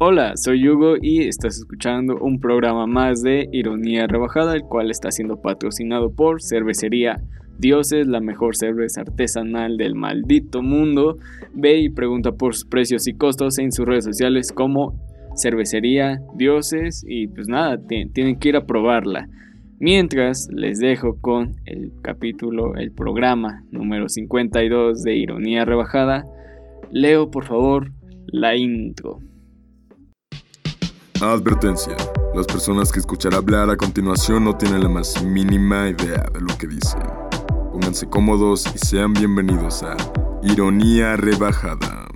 Hola, soy Hugo y estás escuchando un programa más de Ironía Rebajada, el cual está siendo patrocinado por Cervecería Dioses, la mejor cerveza artesanal del maldito mundo. Ve y pregunta por sus precios y costos en sus redes sociales como Cervecería Dioses y pues nada, tienen que ir a probarla. Mientras les dejo con el capítulo, el programa número 52 de Ironía Rebajada, leo por favor la intro. Advertencia. Las personas que escuchará hablar a continuación no tienen la más mínima idea de lo que dicen. Pónganse cómodos y sean bienvenidos a Ironía Rebajada.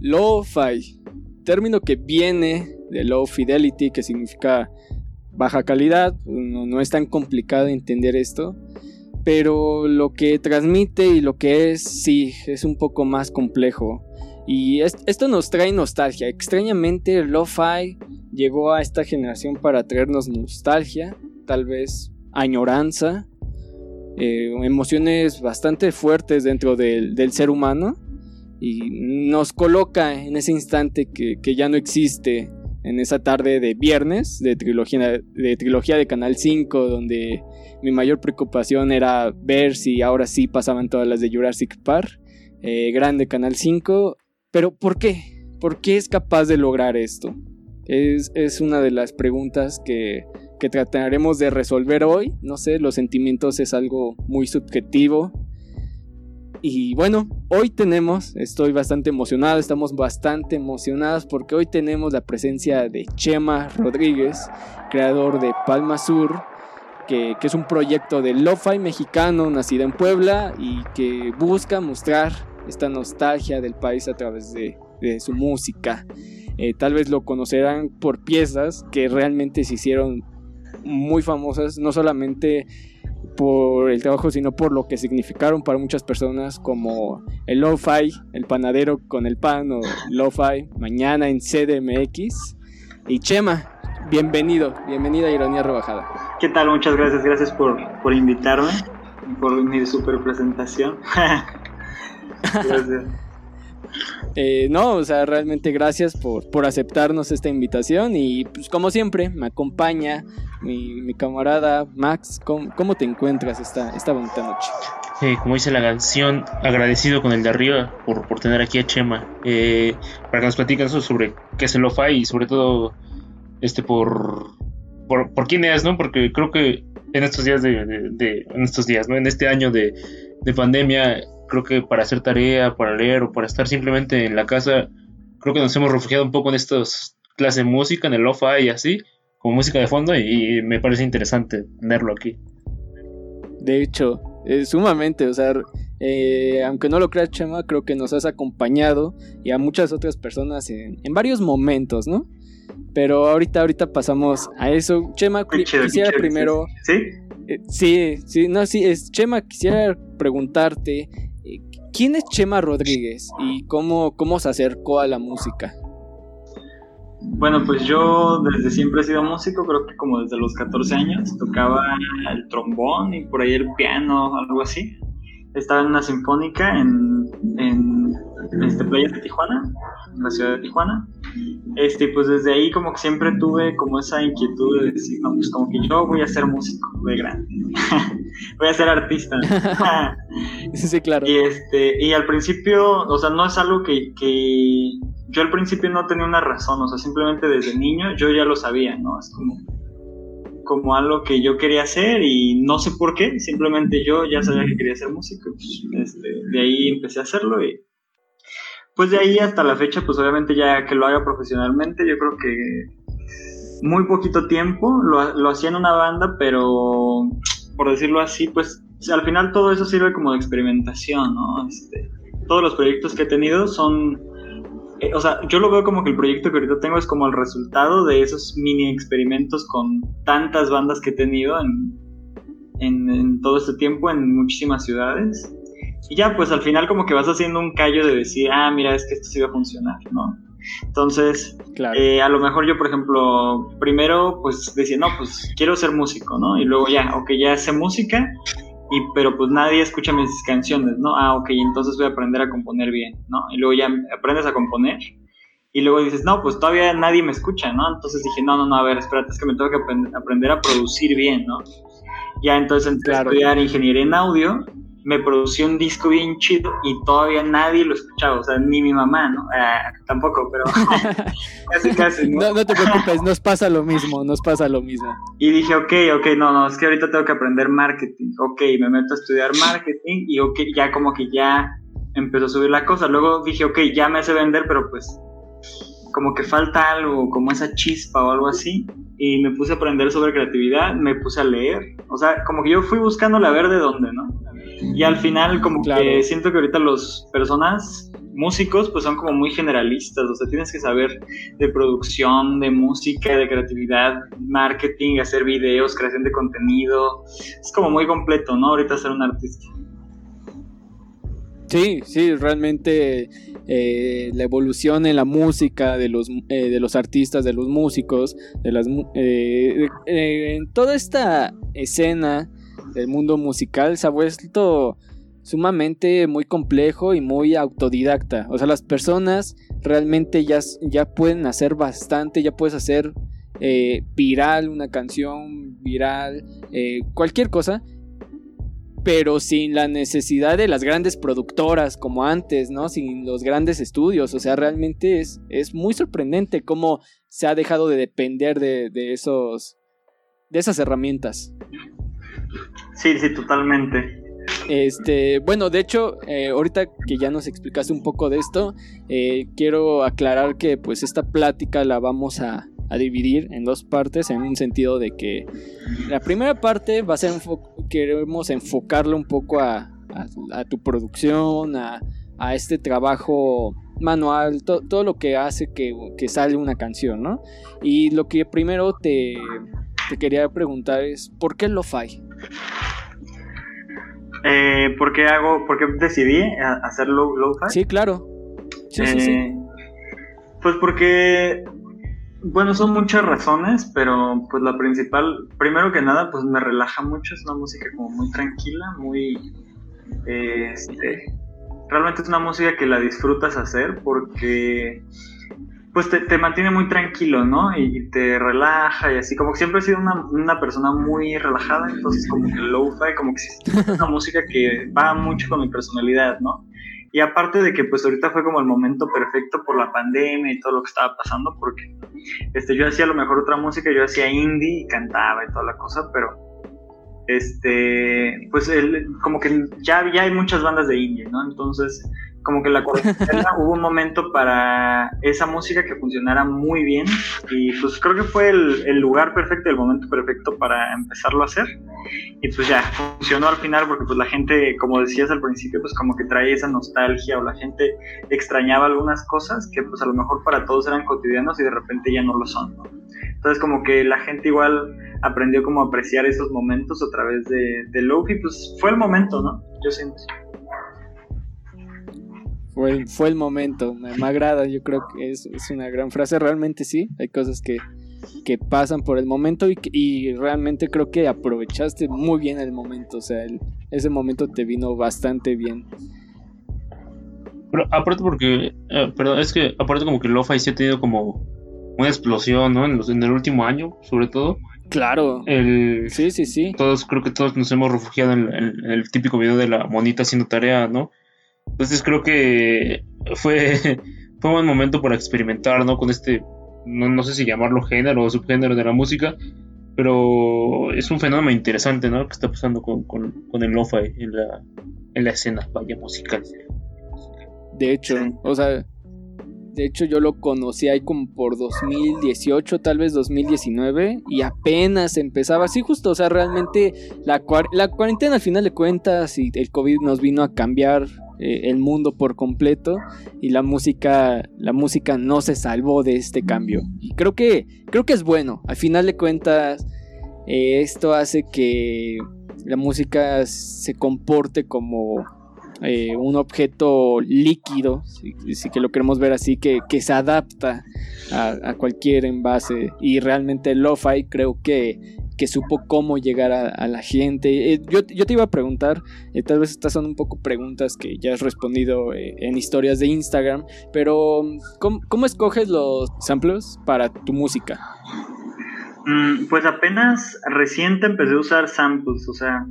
Lo-Fi término que viene de low fidelity, que significa baja calidad, no, es tan complicado entender esto, pero lo que transmite y lo que es, sí, es un poco más complejo. Y esto nos trae nostalgia. Extrañamente, Lo-Fi llegó a esta generación para traernos nostalgia, tal vez añoranza, eh, emociones bastante fuertes dentro del, ser humano y nos coloca en ese instante que, ya no existe en esa tarde de viernes de trilogía de, trilogía de Canal 5 donde mi mayor preocupación era ver si ahora sí pasaban todas las de Jurassic Park eh, grande Canal 5 pero ¿por qué? ¿por qué es capaz de lograr esto? Es, es una de las preguntas que, que trataremos de resolver hoy no sé los sentimientos es algo muy subjetivo y bueno, hoy tenemos, estoy bastante emocionado, estamos bastante emocionados porque hoy tenemos la presencia de Chema Rodríguez, creador de Palma Sur, que, es un proyecto de lo-fi mexicano nacido en Puebla y que busca mostrar esta nostalgia del país a través de, su música. Eh, tal vez lo conocerán por piezas que realmente se hicieron muy famosas, no solamente por el trabajo, sino por lo que significaron para muchas personas como el lo-fi, el panadero con el pan o lo-fi, mañana en CDMX. Y Chema, bienvenido, bienvenida a Ironía Rebajada. ¿Qué tal? Muchas gracias, gracias por, por invitarme, por mi super presentación. gracias. Eh, no, o sea, realmente gracias por, por aceptarnos esta invitación y pues como siempre me acompaña mi, camarada Max. ¿Cómo, te encuentras esta, esta bonita noche? Eh, como dice la canción, agradecido con el de arriba por, por tener aquí a Chema eh, para que nos platiquen eso sobre qué es el lo y sobre todo este por, por, quién es, ¿no? Porque creo que en estos días de, en estos días, ¿no? En este año de, de pandemia creo que para hacer tarea, para leer o para estar simplemente en la casa, creo que nos hemos refugiado un poco en estas clases de música, en el lo-fi y así, como música de fondo, y, me parece interesante tenerlo aquí. De hecho, sumamente, o sea, eh, aunque no lo creas, Chema, creo que nos has acompañado y a muchas otras personas en, varios momentos, ¿no? Pero ahorita, ahorita pasamos a eso. Chema, quisiera primero. ¿Sí? Eh, sí, sí, no, sí, es Chema, quisiera preguntarte ¿Quién es Chema Rodríguez y cómo, cómo se acercó a la música? Bueno, pues yo desde siempre he sido músico, creo que como desde los 14 años tocaba el trombón y por ahí el piano, algo así. Estaba en una sinfónica en, en este, playas de Tijuana, en la ciudad de Tijuana. Este, pues desde ahí como que siempre tuve como esa inquietud de decir, no, pues como que yo voy a ser músico de grande. voy a ser artista. sí, claro. Y este, y al principio, o sea, no es algo que, que yo al principio no tenía una razón, o sea, simplemente desde niño yo ya lo sabía, ¿no? Es como como algo que yo quería hacer y no sé por qué, simplemente yo ya sabía que quería ser músico, pues, este, de ahí empecé a hacerlo y pues de ahí hasta la fecha, pues obviamente ya que lo haga profesionalmente, yo creo que muy poquito tiempo, lo, lo hacía en una banda, pero por decirlo así, pues al final todo eso sirve como de experimentación, ¿no? Este, todos los proyectos que he tenido son, eh, o sea, yo lo veo como que el proyecto que ahorita tengo es como el resultado de esos mini experimentos con tantas bandas que he tenido en, en todo este tiempo en muchísimas ciudades. Y ya, pues al final como que vas haciendo un callo de decir, ah, mira, es que esto sí va a funcionar, ¿no? Entonces, eh, a lo mejor yo, por ejemplo, primero pues decía, no, pues quiero ser músico, ¿no? Y luego ya, ok, ya sé música, y pero pues nadie escucha mis canciones, ¿no? Ah, ok, entonces voy a aprender a componer bien, ¿no? Y luego ya aprendes a componer y luego dices, no, pues todavía nadie me escucha, ¿no? Entonces dije, no, no, no, a ver, espérate, es que me tengo que aprender a producir bien, ¿no? Ya entonces entré a estudiar ingeniería en audio me producí un disco bien chido y todavía nadie lo escuchaba, o sea, ni mi mamá, ¿no? Ah, tampoco, pero casi, casi, ¿no? ¿no? te preocupes, nos pasa lo mismo, nos pasa lo mismo. Y dije, ok, ok, no, no, es que ahorita tengo que aprender marketing, ok, me meto a estudiar marketing y ok, ya como que ya empezó a subir la cosa, luego dije, ok, ya me hace vender, pero pues como que falta algo, como esa chispa o algo así, y me puse a aprender sobre creatividad, me puse a leer, o sea, como que yo fui buscando la ver de dónde, ¿no? Y al final como que siento que ahorita los personas músicos pues son como muy generalistas, o sea, tienes que saber de producción, de música, de creatividad, marketing, hacer videos, creación de contenido. Es como muy completo, ¿no? Ahorita ser un artista. Sí, sí, realmente eh, la evolución en la música de los, eh, de los artistas, de los músicos, de las, eh, en toda esta escena del mundo musical se ha vuelto sumamente muy complejo y muy autodidacta. O sea, las personas realmente ya, ya pueden hacer bastante, ya puedes hacer eh, viral una canción, viral, eh, cualquier cosa, pero sin la necesidad de las grandes productoras como antes, ¿no? Sin los grandes estudios. O sea, realmente es, es muy sorprendente cómo se ha dejado de depender de, de esos, de esas herramientas. Sí, sí, totalmente. Este, bueno, de hecho, eh, ahorita que ya nos explicaste un poco de esto, eh, quiero aclarar que pues esta plática la vamos a, dividir en dos partes, en un sentido de que la primera parte va a ser, queremos enfocarlo un poco a, tu producción, a, este trabajo manual, todo lo que hace que, que sale una canción, ¿no? Y lo que primero te, te quería preguntar es, ¿por qué lo-fi? Eh, ¿por, qué hago, ¿Por qué decidí hacer lo-fi? sí, claro. Sí, sí, sí. Eh, pues porque, bueno, son muchas razones, pero pues la principal, primero que nada, pues me relaja mucho, es una música como muy tranquila, muy, este, realmente es una música que la disfrutas hacer porque pues te, mantiene muy tranquilo, ¿no? Y, te relaja y así, como que siempre he sido una, persona muy relajada, entonces como que lo-fi, como que es una música que va mucho con mi personalidad, ¿no? Y aparte de que pues ahorita fue como el momento perfecto por la pandemia y todo lo que estaba pasando, porque este, yo hacía a lo mejor otra música, yo hacía indie y cantaba y toda la cosa, pero este, pues el, como que ya, ya hay muchas bandas de indie, ¿no? Entonces como que la cuarentena hubo un momento para esa música que funcionara muy bien y pues creo que fue el, lugar perfecto, el momento perfecto para empezarlo a hacer y pues ya funcionó al final porque pues la gente, como decías al principio, pues como que trae esa nostalgia o la gente extrañaba algunas cosas que pues a lo mejor para todos eran cotidianos y de repente ya no lo son, Entonces como que la gente igual aprendió como a apreciar esos momentos a través de, de Lofi, pues fue el momento, ¿no? Yo siento. Fue, fue el momento, me, agrada, yo creo que es, una gran frase, realmente sí, hay cosas que, pasan por el momento y, y, realmente creo que aprovechaste muy bien el momento, o sea, ese momento te vino bastante bien. Pero aparte porque, eh, perdón, es que aparte como que Lo-Fi sí ha tenido como una explosión, ¿no? En, los, en el último año, sobre todo. Claro. El, sí, sí, sí. Todos, creo que todos nos hemos refugiado en, en, el típico video de la monita haciendo tarea, ¿no? Entonces creo que fue, fue un buen momento para experimentar, ¿no? Con este, no, sé si llamarlo género o subgénero de la música, pero es un fenómeno interesante, ¿no? Que está pasando con, el lo-fi en la, en la escena, vaya, musical. De hecho, o sea, de hecho yo lo conocí ahí como por 2018, tal vez 2019, y apenas empezaba, sí justo, o sea, realmente la, la cuarentena al final de cuentas y el COVID nos vino a cambiar eh, el mundo por completo y la música la música no se salvó de este cambio y creo que creo que es bueno al final de cuentas eh, esto hace que la música se comporte como eh, un objeto líquido, si, que lo queremos ver así, que, se adapta a, cualquier envase. Y realmente lo-fi creo que, que supo cómo llegar a, la gente. Eh, yo, te iba a preguntar, eh, tal vez estas son un poco preguntas que ya has respondido eh, en historias de Instagram, pero ¿cómo, escoges los samples para tu música? Mm, pues apenas reciente empecé a usar samples, o sea,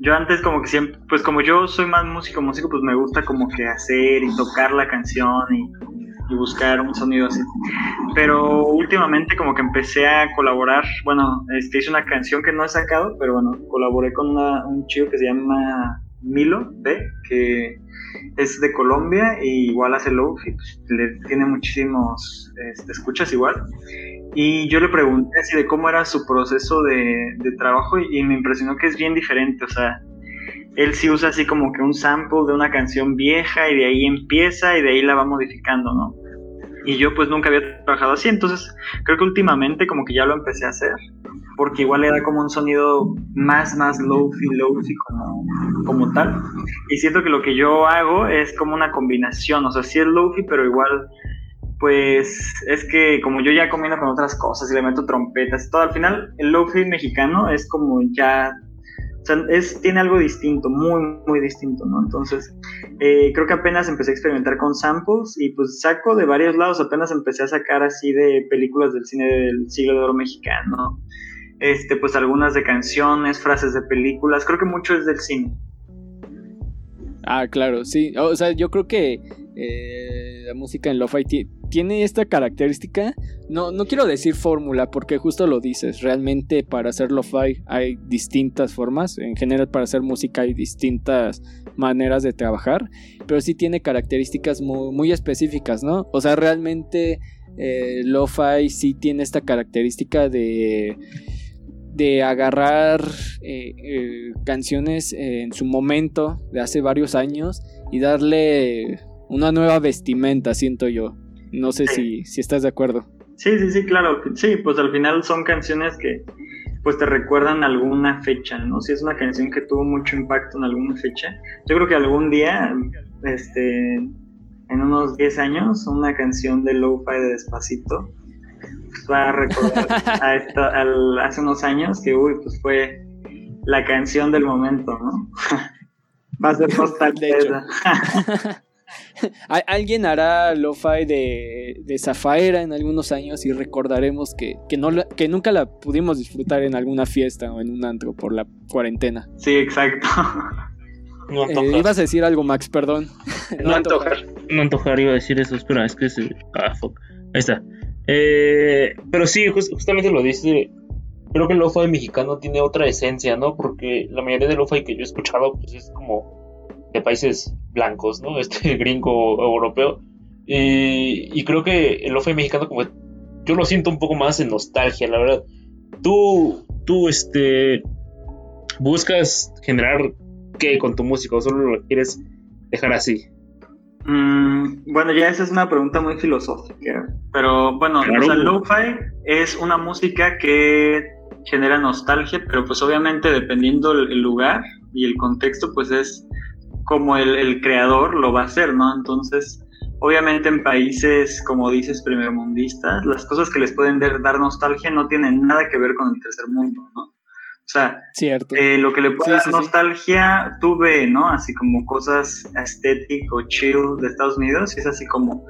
yo antes como que siempre, pues como yo soy más músico, músico, pues me gusta como que hacer y tocar la canción y y buscar un sonido así. Pero últimamente como que empecé a colaborar, bueno, este, hice una canción que no he sacado, pero bueno, colaboré con un chico que se llama Milo B, que es de Colombia y igual hace low y pues, le tiene muchísimos este, escuchas igual. Y yo le pregunté así de cómo era su proceso de, trabajo y, y me impresionó que es bien diferente, o sea, él sí usa así como que un sample de una canción vieja y de ahí empieza y de ahí la va modificando, ¿no? Y yo pues nunca había trabajado así, entonces creo que últimamente como que ya lo empecé a hacer, porque igual le da como un sonido más, más low-fi, low-fi como, como tal. Y siento que lo que yo hago es como una combinación, o sea, sí es low-fi, pero igual pues es que como yo ya combino con otras cosas y le meto trompetas todo, al final el low-fi mexicano es como ya o sea, es, tiene algo distinto, muy, muy distinto, ¿no? Entonces, eh, creo que apenas empecé a experimentar con samples y pues saco de varios lados, apenas empecé a sacar así de películas del cine del siglo de oro mexicano, este, pues algunas de canciones, frases de películas, creo que mucho es del cine. Ah, claro, sí, o sea, yo creo que eh, la música en lo-fi tiene esta característica. No, no quiero decir fórmula, porque justo lo dices. Realmente para hacer lo-fi hay distintas formas. En general, para hacer música hay distintas maneras de trabajar. Pero sí tiene características muy, específicas, ¿no? O sea, realmente eh, lo-fi sí tiene esta característica de de agarrar eh, eh, canciones en su momento de hace varios años y darle una nueva vestimenta, siento yo. No sé si, si estás de acuerdo. Sí, sí, sí, claro. Sí, pues al final son canciones que pues te recuerdan alguna fecha, ¿no? Si es una canción que tuvo mucho impacto en alguna fecha. Yo creo que algún día, este, en unos 10 años, una canción de Lo-Fi de Despacito pues, va a recordar a esto, hace unos años que, uy, pues fue la canción del momento, ¿no? va a ser postal de Alguien hará lo-fi de, de Zafaera en algunos años y recordaremos que, no, que nunca la pudimos disfrutar en alguna fiesta o en un antro por la cuarentena. Sí, exacto. Eh, ibas a decir algo, Max, perdón. no, antojar. No antojar, iba a decir eso. Espera, es que es. Ah, fuck. Ahí está. Eh, pero sí, justamente lo dice. Creo que el lo-fi mexicano tiene otra esencia, ¿no? Porque la mayoría del lo-fi que yo he escuchado, pues es como de países blancos, ¿no? Este gringo europeo. Y, creo que el lofi mexicano, como yo lo siento un poco más en nostalgia, la verdad. Tú, tú, este, buscas generar qué con tu música o solo lo quieres dejar así. Mm, bueno, ya esa es una pregunta muy filosófica, pero bueno, o sea, lo-fi es una música que genera nostalgia, pero pues obviamente dependiendo el lugar y el contexto, pues es como el, creador lo va a hacer, ¿no? Entonces, obviamente en países, como dices, primermundistas, las cosas que les pueden dar nostalgia no tienen nada que ver con el tercer mundo, ¿no? O sea, Cierto. Eh, lo que le puede dar nostalgia, tú ve, ¿no? Así como cosas estético o chill de Estados Unidos, y es así como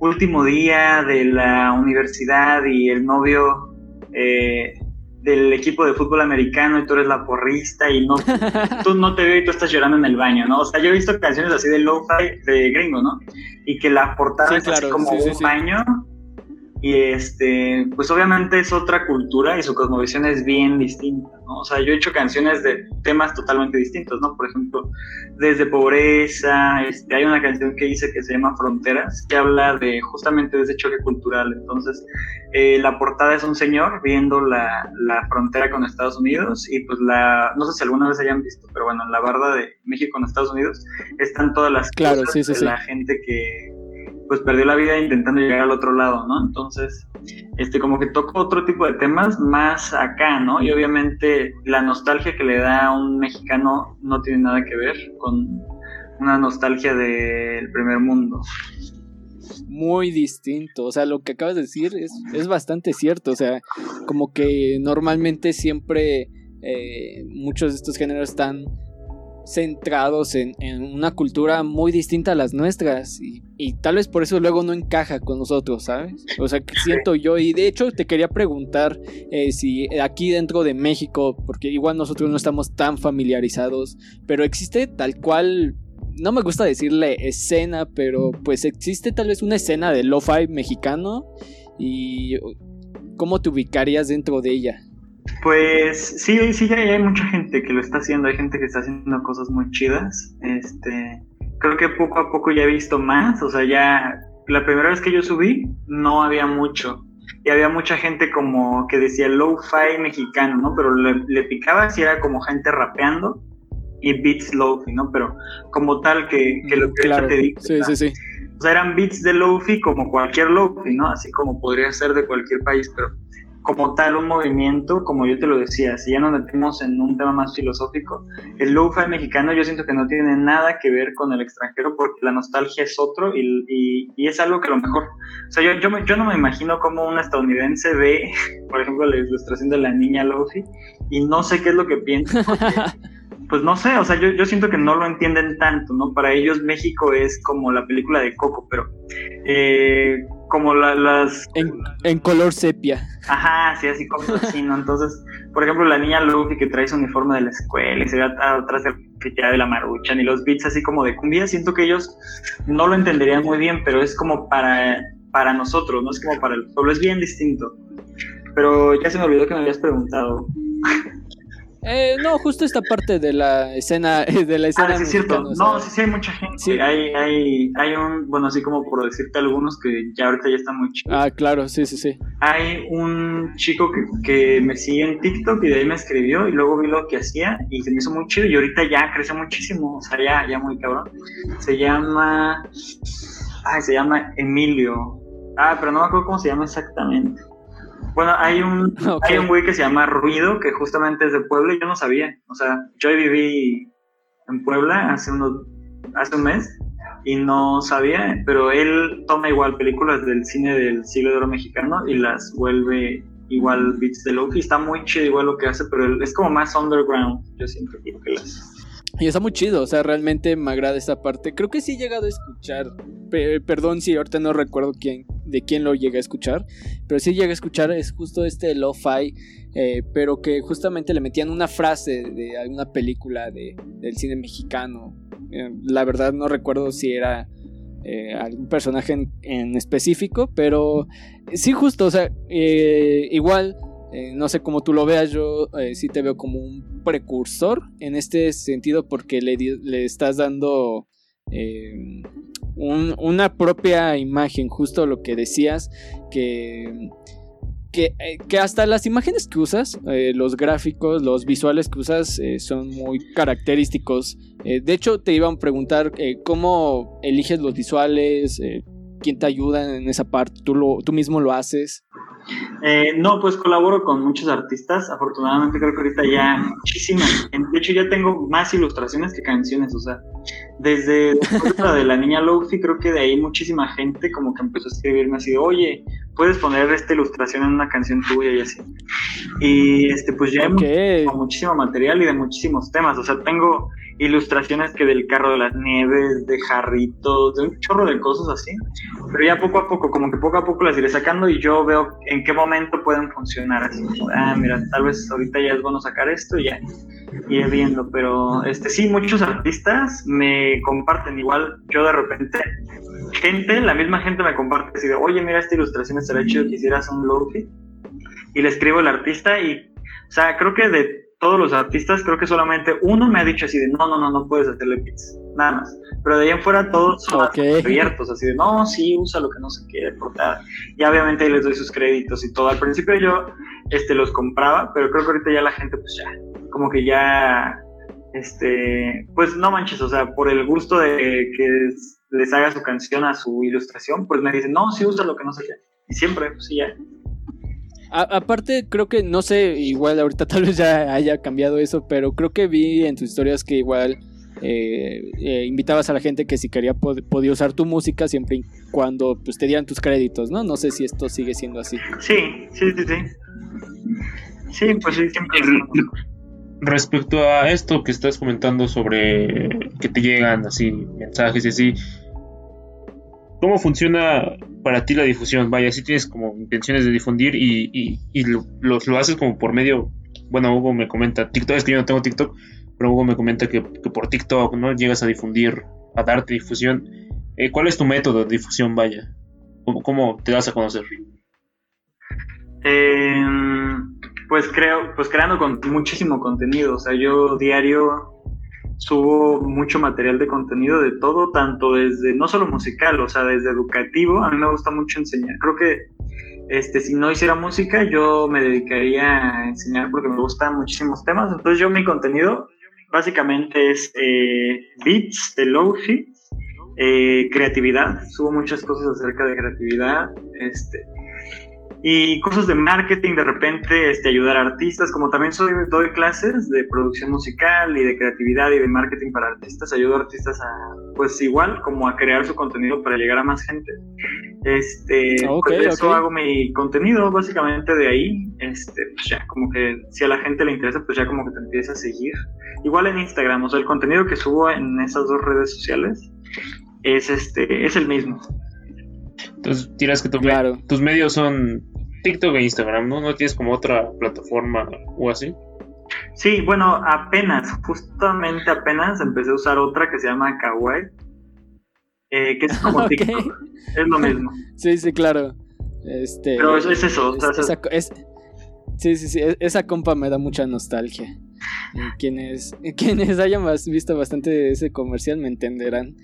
último día de la universidad y el novio eh, del equipo de fútbol americano y tú eres la porrista y no tú no te veo y tú estás llorando en el baño, ¿no? O sea, yo he visto canciones así de lo-fi de gringo, ¿no? Y que la portada es así como un baño y este, pues obviamente es otra cultura y su cosmovisión es bien distinta, ¿no? O sea, yo he hecho canciones de temas totalmente distintos, ¿no? Por ejemplo, desde pobreza, este, hay una canción que hice que se llama Fronteras, que habla de justamente de ese choque cultural. Entonces, eh, la portada es un señor viendo la, la, frontera con Estados Unidos y pues la, no sé si alguna vez hayan visto, pero bueno, en la barda de México con Estados Unidos están todas las claro, cosas de la gente que pues perdió la vida intentando llegar al otro lado, ¿no? Entonces, este, como que toco otro tipo de temas más acá, ¿no? Y obviamente la nostalgia que le da a un mexicano no tiene nada que ver con una nostalgia del primer mundo. muy distinto. O sea, lo que acabas de decir es, es bastante cierto. O sea, como que normalmente siempre eh, muchos de estos géneros están centrados en, una cultura muy distinta a las nuestras y, tal vez por eso luego no encaja con nosotros, ¿sabes? O sea, que siento yo y de hecho te quería preguntar eh, si aquí dentro de México, porque igual nosotros no estamos tan familiarizados, pero existe tal cual, no me gusta decirle escena, pero pues existe tal vez una escena de lo-fi mexicano y cómo te ubicarías dentro de ella. Pues sí, sí, hay mucha gente que lo está haciendo, hay gente que está haciendo cosas muy chidas. Este, creo que poco a poco ya he visto más, o sea, ya la primera vez que yo subí no había mucho. Y había mucha gente como que decía low-fi mexicano, ¿no? Pero le, picaba si era como gente rapeando y beats low-fi, ¿no? Pero como tal que, que lo que claro. te digo. Sí, sí, sí. O sea, eran beats de low-fi como cualquier low-fi, ¿no? Así como podría ser de cualquier país, pero como tal un movimiento, como yo te lo decía, si ya nos metemos en un tema más filosófico, el lo-fi mexicano yo siento que no tiene nada que ver con el extranjero porque la nostalgia es otro y, y, es algo que a lo mejor, o sea, yo, yo, yo, no me imagino cómo un estadounidense ve, por ejemplo, la ilustración de la niña Lofi y no sé qué es lo que piensa. pues no sé, o sea, yo, yo siento que no lo entienden tanto, ¿no? Para ellos México es como la película de Coco, pero eh, como las... En, color sepia. Ajá, sí, así como así, ¿no? Entonces, por ejemplo, la niña Luffy que trae su uniforme de la escuela y se ve atrás ya de la maruchan y los beats así como de cumbia, siento que ellos no lo entenderían muy bien, pero es como para, para nosotros, no es como para el pueblo, es bien distinto. Pero ya se me olvidó que me habías preguntado. Eh, no, justo esta parte de la escena, de la escena. Ah, sí, es cierto. No, sí, sí, hay mucha gente. Sí. Hay, hay, hay un, bueno, así como por decirte algunos que ya ahorita ya están muy chicos. Ah, claro, sí, sí, sí. Hay un chico que, que me sigue en TikTok y de ahí me escribió y luego vi lo que hacía y se me hizo muy chido y ahorita ya creció muchísimo, o sea, ya, ya muy cabrón. Se llama, ay, se llama Emilio. Ah, pero no me acuerdo cómo se llama exactamente. Bueno, hay un, hay un güey que se llama Ruido, que justamente es de Puebla y yo no sabía. O sea, yo viví en Puebla hace, unos, hace un mes y no sabía, pero él toma igual películas del cine del siglo de oro mexicano y las vuelve igual beats de Loki. Está muy chido igual lo que hace, pero es como más underground, yo siempre creo que las... Y está muy chido, o sea, realmente me agrada esta parte. Creo que sí he llegado a escuchar, perdón si ahorita no recuerdo quién, de quién lo llegué a escuchar, pero sí llegué a escuchar, es justo este lo-fi, eh, pero que justamente le metían una frase de alguna película de, del cine mexicano. Eh, la verdad no recuerdo si era eh, algún personaje en, específico, pero sí justo, o sea, igual no sé cómo tú lo veas, yo sí te veo como un precursor en este sentido porque le, le estás dando eh, una propia imagen, justo lo que decías, que, que, que hasta las imágenes que usas, los gráficos, los visuales que usas son muy característicos. de hecho, te iban a preguntar cómo eliges los visuales, quién te ayuda en esa parte, tú, lo, tú mismo lo haces. Eh, no, pues colaboro con muchos artistas. Afortunadamente creo que ahorita ya muchísimas. De hecho ya tengo más ilustraciones que canciones. O sea, desde la de la niña Lofi creo que de ahí muchísima gente como que empezó a escribirme así oye, puedes poner esta ilustración en una canción tuya y así. Y este, pues ya hay muchísimo material y de muchísimos temas. O sea, tengo ilustraciones que del carro de las nieves, de jarritos, de un chorro de cosas así. Pero ya poco a poco, como que poco a poco las iré sacando y yo veo en qué momento pueden funcionar así. Ah, mira, tal vez ahorita ya es bueno sacar esto y ya iré viendo. Pero este sí, muchos artistas me comparten igual. Yo de repente, gente, la misma gente me comparte así de, oye, mira, esta ilustración estaría chido que hicieras un lofi. Y le escribo al artista y, o sea, creo que de todos los artistas, creo que solamente uno me ha dicho así de no, no, no, no puedes hacerle beats, nada más. Pero de ahí en fuera todos son abiertos, así de no, sí, usa lo que no se quiere portada. Y obviamente ahí les doy sus créditos y todo. Al principio yo este, los compraba, pero creo que ahorita ya la gente, pues ya, como que ya, este, pues no manches, o sea, por el gusto de que les haga su canción a su ilustración, pues me dicen, no, sí, usa lo que no quiere. Y siempre, pues sí, ya aparte, creo que, no sé, igual ahorita tal vez ya haya cambiado eso, pero creo que vi en tus historias que igual eh, eh, invitabas a la gente que si quería podía usar tu música siempre y cuando pues, te dieran tus créditos, ¿no? No sé si esto sigue siendo así. Sí, sí, sí, sí. Sí, pues sí, siempre. Respecto a esto que estás comentando sobre que te llegan así mensajes y así, ¿cómo funciona para ti la difusión? Vaya, si tienes como intenciones de difundir y, lo, lo, haces como por medio, bueno, Hugo me comenta, TikTok, es que yo no tengo TikTok, pero Hugo me comenta que, por TikTok, ¿no? Llegas a difundir, a darte difusión. Eh, ¿Cuál es tu método de difusión, vaya? ¿Cómo, te das a conocer? Eh, pues creo, pues creando con muchísimo contenido. O sea, yo diario subo mucho material de contenido de todo, tanto desde, no solo musical, o sea, desde educativo. A mí me gusta mucho enseñar. Creo que este, si no hiciera música, yo me dedicaría a enseñar porque me gustan muchísimos temas. Entonces yo mi contenido básicamente es eh, beats de Lofi, eh, creatividad, subo muchas cosas acerca de creatividad, este, y cosas de marketing, de repente este, ayudar a artistas, como también soy, doy clases de producción musical y de creatividad y de marketing para artistas, ayudo a artistas a, pues igual, como a crear su contenido para llegar a más gente. Este, pues eso hago mi contenido, básicamente de ahí, este, pues ya, como que si a la gente le interesa, pues ya como que te empieza a seguir. Igual en Instagram, o sea, el contenido que subo en esas dos redes sociales es este, es el mismo. Entonces dirás que tus medios son TikTok e Instagram, ¿no? ¿No tienes como otra plataforma o así? Sí, bueno, apenas, justamente apenas empecé a usar otra que se llama Kawaii, eh, que es como TikTok, es lo mismo. Sí, sí, claro. Este, Pero es, eso. sí, sí, sí, e, esa compa me da mucha nostalgia. quienes, quienes hayan visto bastante ese comercial me entenderán.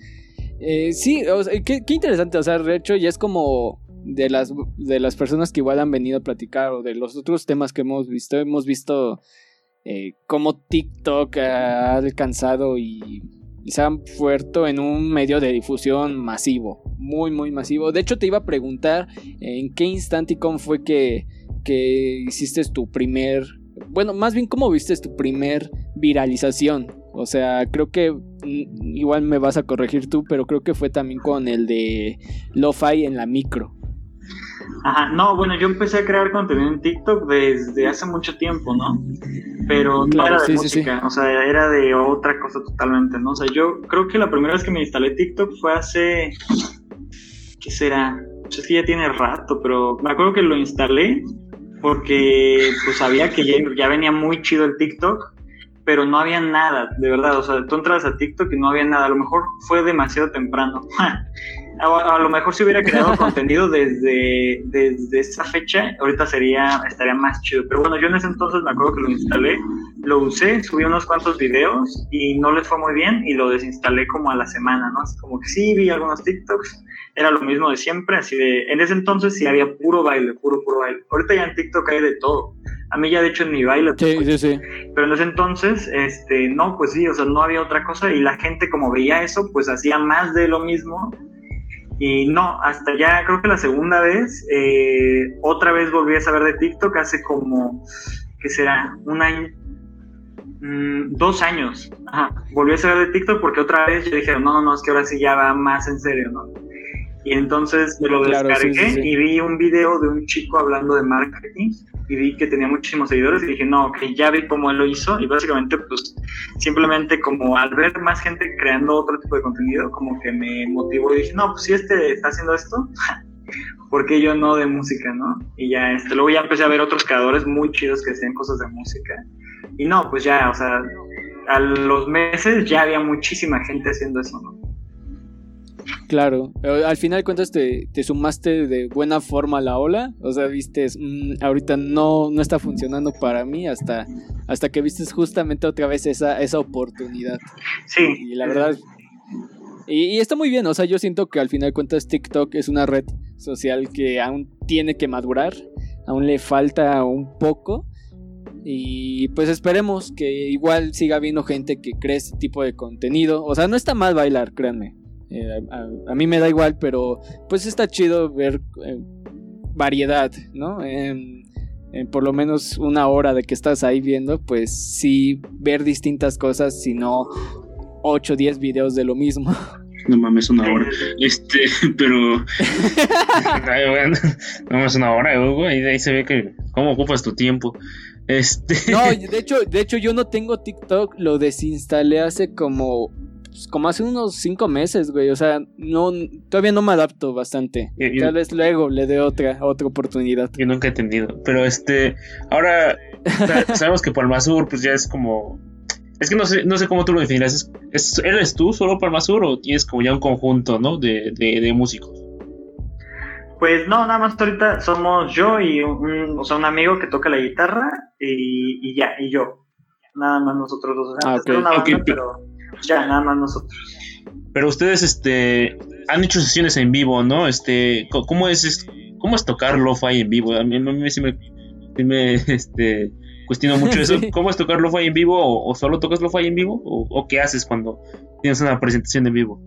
Eh, sí, qué, interesante, o sea, de hecho ya es como de las, de las personas que igual han venido a platicar o de los otros temas que hemos visto, hemos visto eh, cómo TikTok ha alcanzado y, se ha puesto en un medio de difusión masivo, muy, muy masivo. De hecho, te iba a preguntar en qué instante y cómo fue que, que hiciste tu primer, bueno, más bien cómo viste tu primer viralización. O sea, creo que mm, igual me vas a corregir tú, pero creo que fue también con el de Lo-Fi en la micro. Ajá, no, bueno, yo empecé a crear contenido en TikTok desde hace mucho tiempo, ¿no? Pero no era de música, o sea, era de otra cosa totalmente, ¿no? O sea, yo creo que la primera vez que me instalé TikTok fue hace, ¿qué será? Pues es que ya tiene rato, pero me acuerdo que lo instalé porque pues sabía que ya, ya venía muy chido el TikTok pero no había nada, de verdad. O sea, tú entras a TikTok y no había nada. A lo mejor fue demasiado temprano. a, lo mejor si hubiera creado contenido desde, desde esa fecha, ahorita sería, estaría más chido. Pero bueno, yo en ese entonces me acuerdo que lo instalé, lo usé, subí unos cuantos videos y no les fue muy bien y lo desinstalé como a la semana, ¿no? Así como que sí, vi algunos TikToks, era lo mismo de siempre, así de, en ese entonces sí había puro baile, puro, puro baile. Ahorita ya en TikTok hay de todo. A mí ya de hecho en mi baile. Sí, sí, sí. Pero en ese entonces, este, no, pues sí, o sea, no había otra cosa y la gente como veía eso, pues hacía más de lo mismo. Y no, hasta ya creo que la segunda vez, eh, otra vez volví a saber de TikTok hace como, ¿qué será? Un año, mm, dos años. Ajá, volví a saber de TikTok porque otra vez yo dije, no, no, no, es que ahora sí ya va más en serio, ¿no? Y entonces me lo descargué y vi un video de un chico hablando de marketing y vi que tenía muchísimos seguidores y dije, no, que ya vi cómo él lo hizo y básicamente pues simplemente como al ver más gente creando otro tipo de contenido, como que me motivó y dije, no, pues si este está haciendo esto, ¿por qué yo no de música, no? Y ya, este, luego ya empecé a ver otros creadores muy chidos que hacían cosas de música y no, pues ya, o sea, a los meses ya había muchísima gente haciendo eso, ¿no? Claro, al final de cuentas te, sumaste de buena forma a la ola, o sea, viste, mm, ahorita no, no está funcionando para mí hasta, hasta que viste justamente otra vez esa, esa oportunidad. Sí. Y la verdad, y, está muy bien, o sea, yo siento que al final de cuentas TikTok es una red social que aún tiene que madurar, aún le falta un poco. Y pues esperemos que igual siga habiendo gente que cree este tipo de contenido. O sea, no está mal bailar, créanme. Eh, a, mí me da igual, pero pues está chido ver eh, variedad, ¿no? En, por lo menos una hora de que estás ahí viendo, pues sí ver distintas cosas, sino 8 o 10 videos de lo mismo. No mames, una hora. Este, pero. no mames, una hora, Hugo. Ahí, ahí se ve que. ¿Cómo ocupas tu tiempo? Este. No, de hecho, de hecho, yo no tengo TikTok. Lo desinstalé hace como. Pues, como hace unos 5 meses, güey. O sea, no, todavía no me adapto bastante. Tal vez luego le dé otra, otra oportunidad. Yo nunca he entendido. Pero este. Ahora. sabemos que Palmasur, pues ya es como es que no sé, no sé cómo tú lo definirás. ¿Es, ¿Eres tú solo Palmasur o tienes como ya un conjunto ¿no? de, de, músicos? Pues no, nada más ahorita somos yo y un, o sea, un amigo que toca la guitarra y, y ya, y yo. Nada más nosotros dos. ah, okay. pero ya, nada más nosotros. Pero ustedes este, han hecho sesiones en vivo, ¿no? Este, ¿Cómo es, cómo es tocar lo-fi en vivo? A mí, a mí sí me, me este, cuestiono mucho eso. ¿Cómo es tocar lo-fi en vivo? ¿O, solo tocas lo-fi en vivo? ¿O, qué haces cuando tienes una presentación en vivo?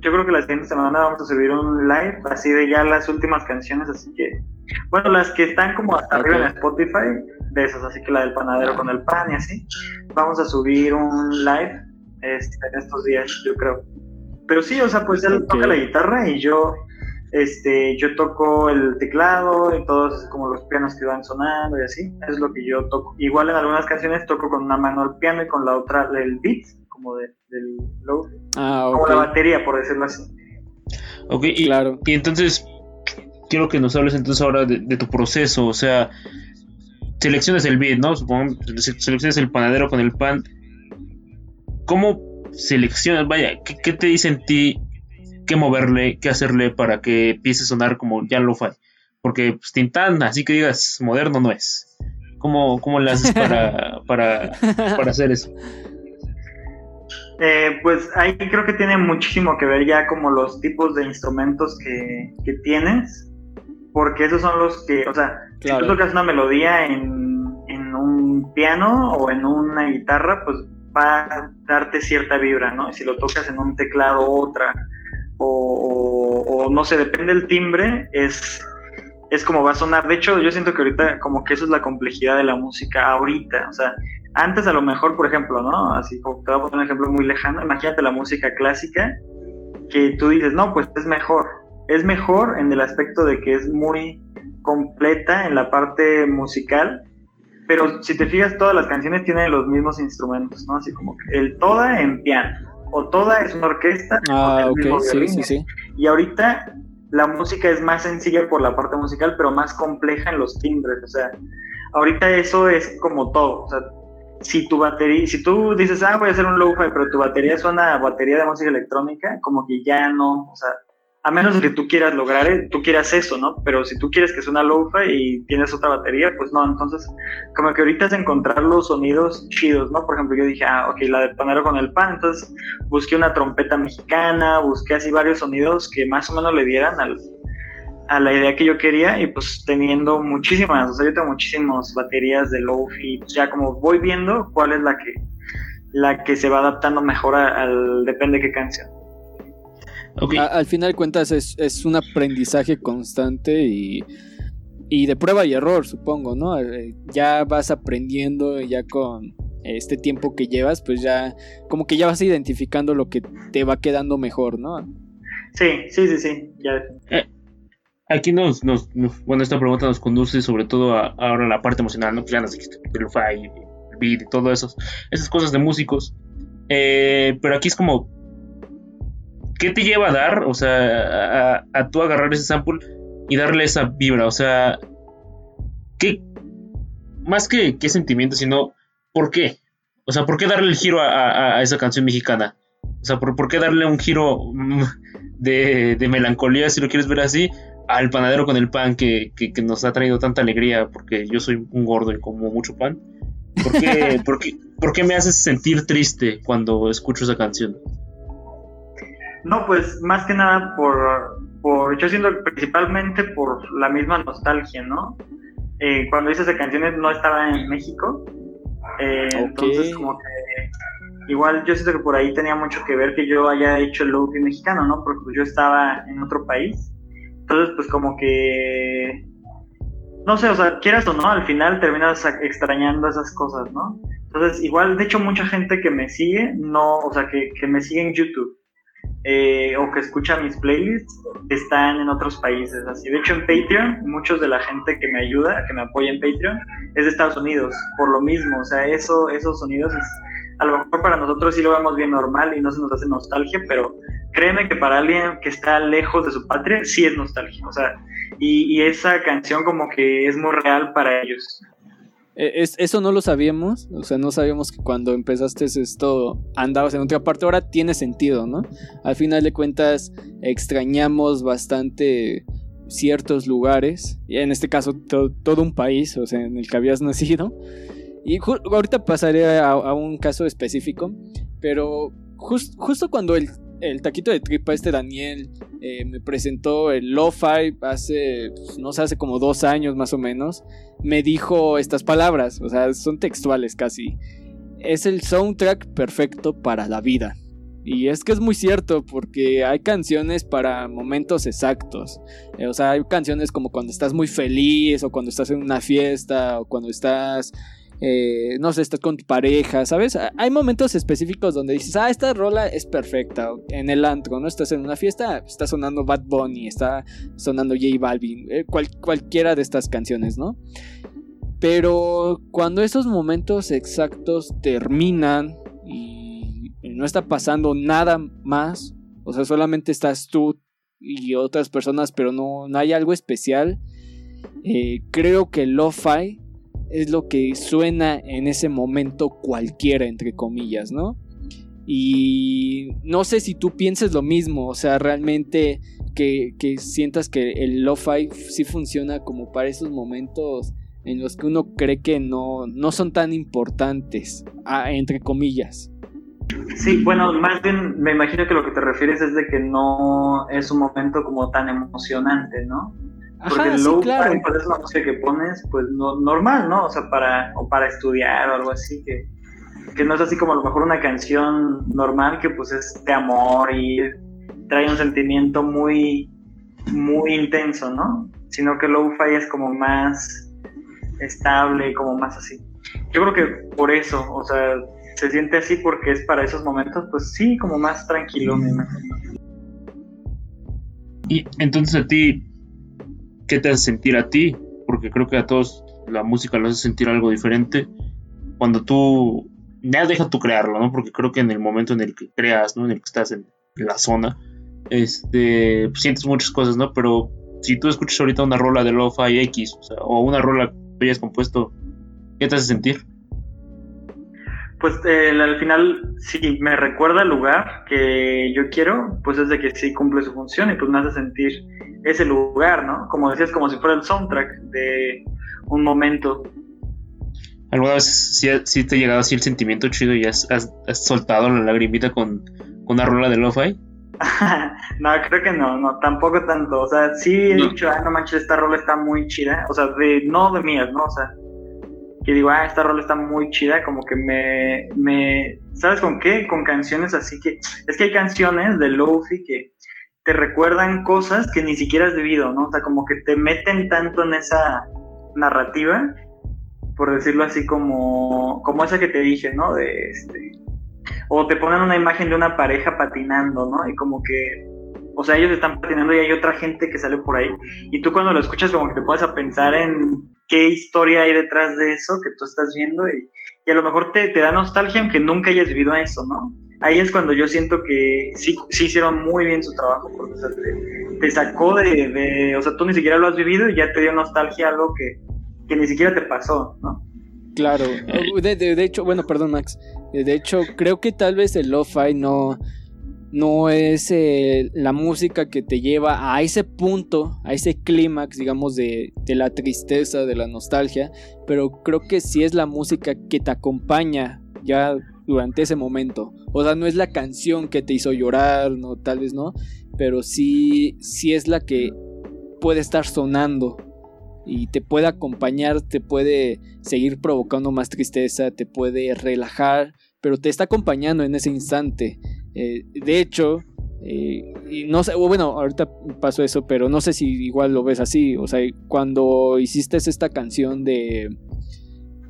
Yo creo que la siguiente semana vamos a subir un live así de ya las últimas canciones, así que, bueno, las que están como hasta arriba en Spotify, de esas, así que la del panadero con el pan y así, vamos a subir un live este, en estos días, yo creo. Pero sí, o sea, pues él toca la guitarra y yo este, yo toco el teclado y todos como los pianos que van sonando y así. Es lo que yo toco. Igual en algunas canciones toco con una mano el piano y con la otra el beat, como del low. Ah, Como la batería, por decirlo así. Ok, y, claro. y entonces quiero que nos hables entonces ahora de, tu proceso, o sea, selecciones el beat, ¿no? Supongo, selecciones el panadero con el pan. ¿Cómo seleccionas? Vaya, ¿qué, qué te dice en ti qué moverle, qué hacerle para que empiece a sonar como ya lo fue. Porque pues, Tintán, así que digas, moderno no es. ¿Cómo, cómo le haces para, para, para hacer eso? Eh, pues ahí creo que tiene muchísimo que ver ya como los tipos de instrumentos que, que tienes, porque esos son los que, o sea, si tú tocas una melodía en, en un piano o en una guitarra, pues va a darte cierta vibra, ¿no? Si lo tocas en un teclado, otra o, no sé, depende del timbre, es, es como va a sonar. De hecho, yo siento que ahorita como que eso es la complejidad de la música ahorita. O sea, antes a lo mejor, por ejemplo, ¿no? Así como te voy a poner un ejemplo muy lejano, imagínate la música clásica, que tú dices, no, pues es mejor. Es mejor en el aspecto de que es muy completa en la parte musical, pero si te fijas, todas las canciones tienen los mismos instrumentos, ¿no? Así como el toda en piano, o toda es una orquesta. Ah, ok, sí, sí, sí. Y ahorita la música es más sencilla por la parte musical, pero más compleja en los timbres. O sea, ahorita eso es como todo. O sea, si tu batería, si tú dices, ah, voy a hacer un lo-fi, pero tu batería suena a batería de música electrónica, como que ya no, o sea, a menos que tú quieras lograr, eh, tú quieras eso, ¿no? Pero si tú quieres que suena lofa y tienes otra batería, pues no, entonces como que ahorita es encontrar los sonidos chidos, ¿no? Por ejemplo, yo dije, ah, ok, la de panero con el pan, entonces busqué una trompeta mexicana, busqué así varios sonidos que más o menos le dieran al, a la idea que yo quería y pues teniendo muchísimas, o sea, yo tengo muchísimas baterías de lofi, pues ya como voy viendo cuál es la que la que se va adaptando mejor al depende qué canción al final de cuentas es, un aprendizaje constante y, de prueba y error, supongo, ¿no? Eh, ya vas aprendiendo, ya con este tiempo que llevas, pues ya como que ya vas identificando lo que te va quedando mejor, ¿no? Sí, sí, sí, sí. Eh, aquí nos, nos, bueno, esta pregunta nos conduce sobre todo a, ahora a la parte emocional, ¿no? Pues ya nos dijiste el el beat y todo eso, esas cosas de músicos. Eh, pero aquí es como ¿qué te lleva a dar, o sea, a, tú agarrar ese sample y darle esa vibra? O sea, ¿qué, más que qué sentimiento, sino, ¿por qué? O sea, ¿por qué darle el giro a, esa canción mexicana? O sea, ¿por, qué darle un giro mm, de, melancolía, si lo quieres ver así, al panadero con el pan que, nos ha traído tanta alegría? Porque yo soy un gordo y como mucho pan. ¿Por qué, por qué me haces sentir triste cuando escucho esa canción? No, pues más que nada por, por yo siento principalmente por la misma nostalgia, ¿no? Eh, cuando hice esa canciones no estaba en México, eh, entonces como que igual yo siento que por ahí tenía mucho que ver que yo haya hecho el look mexicano, ¿no? Porque pues, yo estaba en otro país, entonces pues como que no sé, o sea, quieras o no, al final terminas extrañando esas cosas, ¿no? Entonces, igual, de hecho, mucha gente que me sigue, no, o sea, que, que me sigue en YouTube eh, o que escucha mis playlists, están en otros países. Así, de hecho, en Patreon, muchos de la gente que me ayuda, que me apoya en Patreon, es de Estados Unidos, por lo mismo. O sea, eso, esos sonidos, a lo mejor para nosotros sí lo vemos bien normal y no se nos hace nostalgia, pero créeme que para alguien que está lejos de su patria, sí es nostálgico. O sea, y esa canción como que es muy real para ellos. E, eso no lo sabíamos, o sea, no sabíamos que cuando empezaste esto andabas en otra parte, ahora tiene sentido, ¿no? Al final de cuentas extrañamos bastante ciertos lugares, y en este caso todo un país, o sea, en el que habías nacido. Y ahorita pasaré a, un caso específico, pero justo cuando el el taquito de tripa, este Daniel, eh, me presentó el Lo-Fi hace, pues, no sé, hace como dos años más o menos. Me dijo estas palabras, o sea, son textuales casi. Es el soundtrack perfecto para la vida. Y es que es muy cierto, porque hay canciones para momentos exactos. Eh, o sea, hay canciones como cuando estás muy feliz, o cuando estás en una fiesta, o cuando estás eh, no sé, estás con tu pareja, ¿sabes? Hay momentos específicos donde dices, ah, esta rola es perfecta. En el antro, ¿no? Estás en una fiesta, está sonando Bad Bunny, está sonando J Balvin, eh, cualquiera de estas canciones, ¿no? Pero cuando esos momentos exactos terminan y no está pasando nada más, o sea, solamente estás tú y otras personas, pero no, no hay algo especial, eh, creo que lo-fi es lo que suena en ese momento cualquiera, entre comillas, ¿no? Y no sé si tú pienses lo mismo, o sea, realmente que, sientas que el lo-fi sí funciona como para esos momentos en los que uno cree que no, no son tan importantes, entre comillas. Sí, bueno, más bien me imagino que lo que te refieres es de que no es un momento como tan emocionante, ¿no? Porque el low claro. es la música que pones, pues no, normal, ¿no? O sea, para, o para estudiar o algo así, que, que no es así como a lo mejor una canción normal que pues es de amor y trae un sentimiento muy, muy intenso, ¿no? Sino que lo-fi es como más estable, como más así. Yo creo que por eso, o sea, se siente así porque es para esos momentos, pues sí, como más tranquilo, me imagino. Y entonces a ti, qué te hace sentir a ti, porque creo que a todos la música lo hace sentir algo diferente. Cuando tú, ya deja tú crearlo, ¿no? Porque creo que en el momento en el que creas, ¿no? En el que estás en la zona, este, pues sientes muchas cosas, ¿no? Pero si tú escuchas ahorita una rola de Lo-Fi X, o, o una rola que hayas compuesto, ¿qué te hace sentir? Pues eh, al final, si me recuerda el lugar que yo quiero, pues es de que sí cumple su función y pues me hace sentir ese lugar, ¿no? Como decías, como si fuera el soundtrack de un momento. ¿Alguna vez sí, te ha llegado así el sentimiento chido y has, soltado la lagrimita con, una rola de lo-fi? no, creo que no, no, tampoco tanto. O sea, sí he dicho, ah, no manches, esta rola está muy chida. O sea, de, no de mías, ¿no? O sea, que digo, ah, esta rola está muy chida, como que me, me, ¿sabes con qué? Con canciones así que, es que hay canciones de Lofi que te recuerdan cosas que ni siquiera has vivido, ¿no? O sea, como que te meten tanto en esa narrativa, por decirlo así, como, como esa que te dije, ¿no? De este, o te ponen una imagen de una pareja patinando, ¿no? Y como que, o sea, ellos están patinando y hay otra gente que sale por ahí. Y tú cuando lo escuchas como que te puedes a pensar en qué historia hay detrás de eso que tú estás viendo y, a lo mejor te, te, da nostalgia aunque nunca hayas vivido eso, ¿no? Ahí es cuando yo siento que sí, sí hicieron muy bien su trabajo, porque te, sacó de, o sea, tú ni siquiera lo has vivido y ya te dio nostalgia algo que, que ni siquiera te pasó, ¿no? Claro, de, de, hecho, bueno, perdón Max, de hecho creo que tal vez el lo-fi no, no es eh, la música que te lleva a ese punto, a ese clímax, digamos, de, de, la tristeza, de la nostalgia, pero creo que sí es la música que te acompaña ya durante ese momento. O sea, no es la canción que te hizo llorar, no, tal vez no, pero sí, sí es la que puede estar sonando y te puede acompañar, te puede seguir provocando más tristeza, te puede relajar, pero te está acompañando en ese instante. Eh, de hecho, eh, y no sé, bueno, ahorita pasó eso, pero no sé si igual lo ves así. O sea, cuando hiciste esta canción de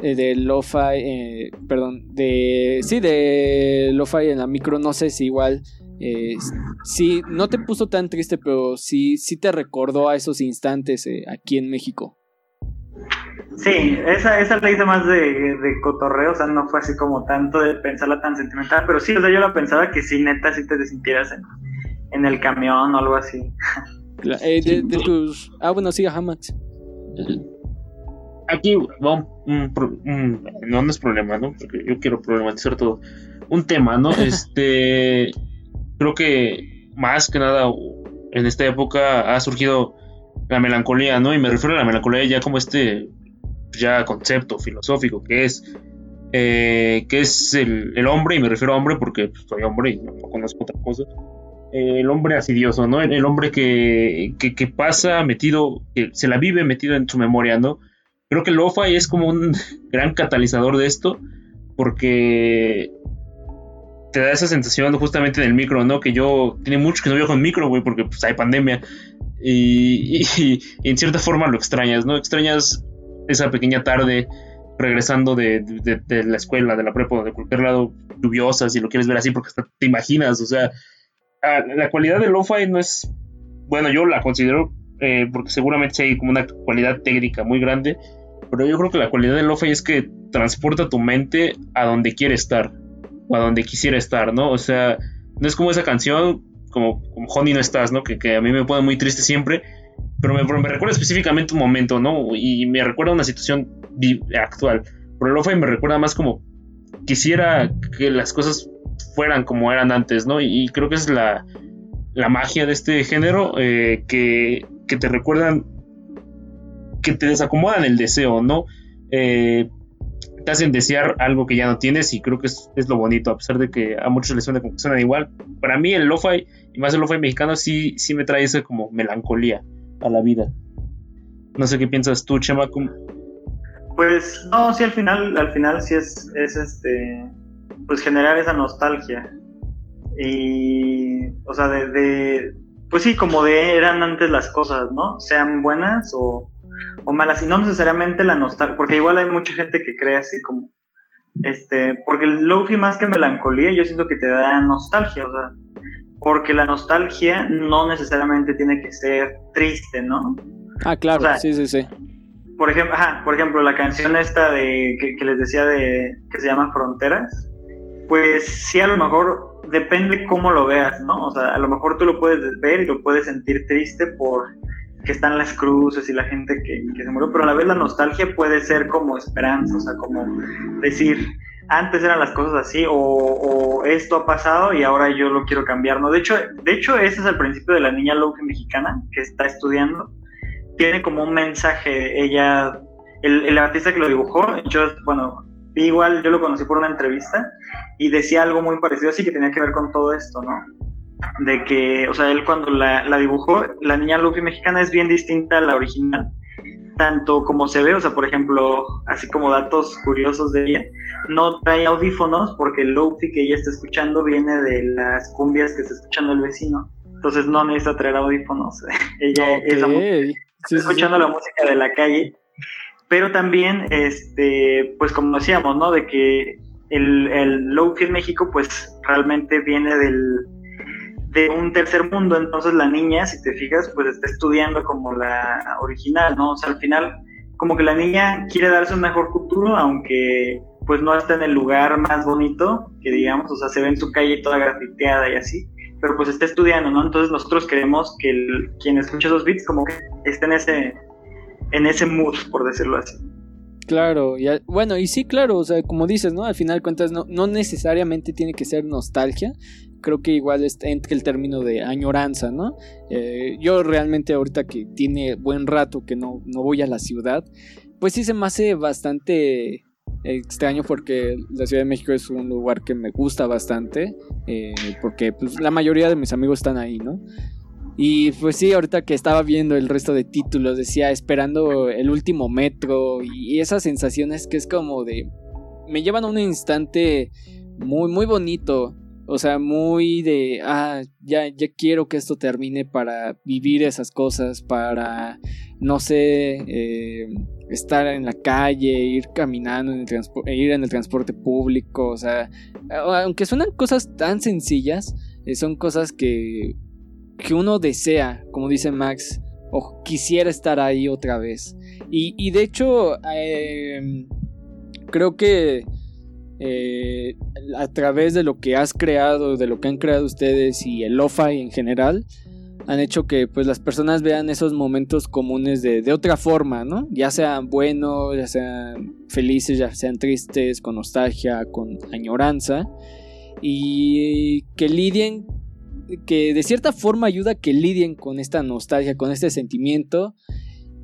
eh, de lo-fi, eh, perdón, de, sí, de lo-fi en la micro, no sé si igual, eh, sí, no te puso tan triste, pero sí, sí te recordó a esos instantes eh, aquí en México. Sí, esa, esa la hice más de, de cotorreo, o sea, no fue así como tanto de pensarla tan sentimental, pero sí, o sea, yo la pensaba que sí, neta, si te sintieras en, en el camión o algo así. Eh, de, de tus... Ah, bueno, sí, ajá, Max. Aquí va un, un- un- no, no es problema, ¿no? Porque yo quiero problematizar todo. Un tema, ¿no? Este. creo que más que nada en esta época ha surgido la melancolía, ¿no? Y me refiero a la melancolía ya como este ya concepto filosófico que es eh, que es el, el hombre, y me refiero a hombre porque pues, soy hombre y no, no conozco otra cosa. Eh, el hombre asidioso, ¿no? El, el hombre que, que, que pasa metido, que se la vive metido en su memoria, ¿no? Creo que el lo-fi es como un gran catalizador de esto, porque te da esa sensación justamente del micro, ¿no? Que yo tiene mucho que no viajo en micro, güey, porque pues hay pandemia. Y, y- y en cierta forma lo extrañas, ¿no? Extrañas esa pequeña tarde regresando de, de- la escuela, de la prepa, de cualquier lado lluviosa, si lo quieres ver así, porque hasta te imaginas, o sea, ah, la cualidad del lo-fi no es, bueno, yo la considero, eh, porque seguramente hay como una cualidad técnica muy grande, pero yo creo que la cualidad del lo-fi es que transporta tu mente a donde quiere estar, o a donde quisiera estar, ¿no? O sea, no es como esa canción, como, como Honey no estás, ¿no? Que, que a mí me pone muy triste siempre, pero me, me recuerda específicamente un momento, ¿no? Y me recuerda una situación actual. Pero el lo-fi me recuerda más como quisiera que las cosas fueran como eran antes, ¿no? Y, y creo que es la, la magia de este género eh, que, que te recuerdan, que te desacomodan el deseo, ¿no? Eh, te hacen desear algo que ya no tienes y creo que es, es lo bonito, a pesar de que a muchos les suena igual. Para mí el lo-fi, y más el lo-fi mexicano, sí, sí me trae esa como melancolía a la vida. No sé qué piensas tú, Chema. ¿cómo- Pues no, sí, al final, al final sí es, es este, pues generar esa nostalgia. Y, o sea, de, de, pues sí, como de eran antes las cosas, ¿no? Sean buenas o, o malas, y no necesariamente la nostalgia, porque igual hay mucha gente que cree así como, este, porque el lofi más que melancolía, yo siento que te da nostalgia, o sea, porque la nostalgia no necesariamente tiene que ser triste, ¿no? Ah, claro, O sea, sí, sí, sí. Por ejemplo, ajá, por ejemplo, la canción esta de que, que les decía de que se llama Fronteras, pues sí a lo mejor depende cómo lo veas, ¿no? O sea, a lo mejor tú lo puedes ver y lo puedes sentir triste por que están las cruces y la gente que, que se murió, pero a la vez la nostalgia puede ser como esperanza, o sea, como decir, antes eran las cosas así o, esto ha pasado y ahora yo lo quiero cambiar, ¿no? De hecho, de hecho ese es el principio de la niña Loki mexicana que está estudiando tiene como un mensaje, ella, el, el artista que lo dibujó, yo, bueno, igual yo lo conocí por una entrevista y decía algo muy parecido así que tenía que ver con todo esto, ¿no? De que, o sea, él cuando la, la dibujó, la niña Luffy mexicana es bien distinta a la original, tanto como se ve, o sea, por ejemplo, así como datos curiosos de ella, no trae audífonos porque el Luffy que ella está escuchando viene de las cumbias que está escuchando el vecino, entonces no necesita traer audífonos, ella es la Ok. música Sí, sí, sí. escuchando la música de la calle, pero también, este, pues como decíamos, ¿no? De que el, el low-fi en México, pues realmente viene del, de un tercer mundo, entonces la niña, si te fijas, pues está estudiando como la original, ¿no? O sea, al final, como que la niña quiere darse un mejor futuro, aunque pues no está en el lugar más bonito, que digamos, o sea, se ve en su calle toda grafiteada y así, pero pues está estudiando, ¿no? Entonces nosotros queremos que quien escuche esos beats como que esté en ese, en ese mood, por decirlo así. Claro, y a- bueno, y sí, claro, o sea, como dices, ¿no? Al final cuentas, no, no necesariamente tiene que ser nostalgia. Creo que igual entre el término de añoranza, ¿no? Eh, yo realmente ahorita que tiene buen rato que no, no voy a la ciudad, pues sí se me hace bastante extraño porque la Ciudad de México es un lugar que me gusta bastante, eh, porque pues la mayoría de mis amigos están ahí, ¿no? Y pues sí, ahorita que estaba viendo el resto de títulos, decía esperando el último metro y esas sensaciones que es como de... Me llevan a un instante muy, muy bonito. O sea, muy de... Ah, ya, ya quiero que esto termine para vivir esas cosas, para, no sé, eh, estar en la calle, ir caminando, en el ir en el transporte público, o sea, aunque suenan cosas tan sencillas, eh, son cosas que, que uno desea, como dice Max, o quisiera estar ahí otra vez. Y, de hecho, em, creo que eh, a través de lo que has creado, de lo que han creado ustedes y el lo-fi en general, han hecho que pues las personas vean esos momentos comunes de, de, otra forma, ¿no? Ya sean buenos, ya sean felices, ya sean tristes, con nostalgia, con añoranza. Y que lidien, que de cierta forma ayuda a que lidien con esta nostalgia, con este sentimiento.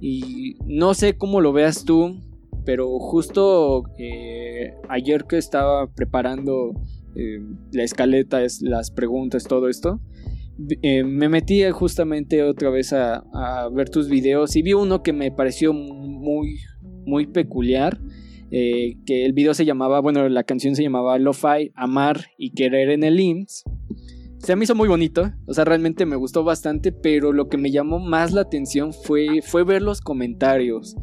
Y no sé cómo lo veas tú, pero justo eh, ayer que estaba preparando eh, la escaleta, las preguntas, todo esto, eh, me metí justamente otra vez a, ver tus videos y vi uno que me pareció muy, muy peculiar. Que el video se llamaba, bueno, la canción se llamaba Lo-Fi, Amar y Querer en el IMSS. Se me hizo muy bonito, o sea, realmente me gustó bastante, pero lo que me llamó más la atención fue, fue ver los comentarios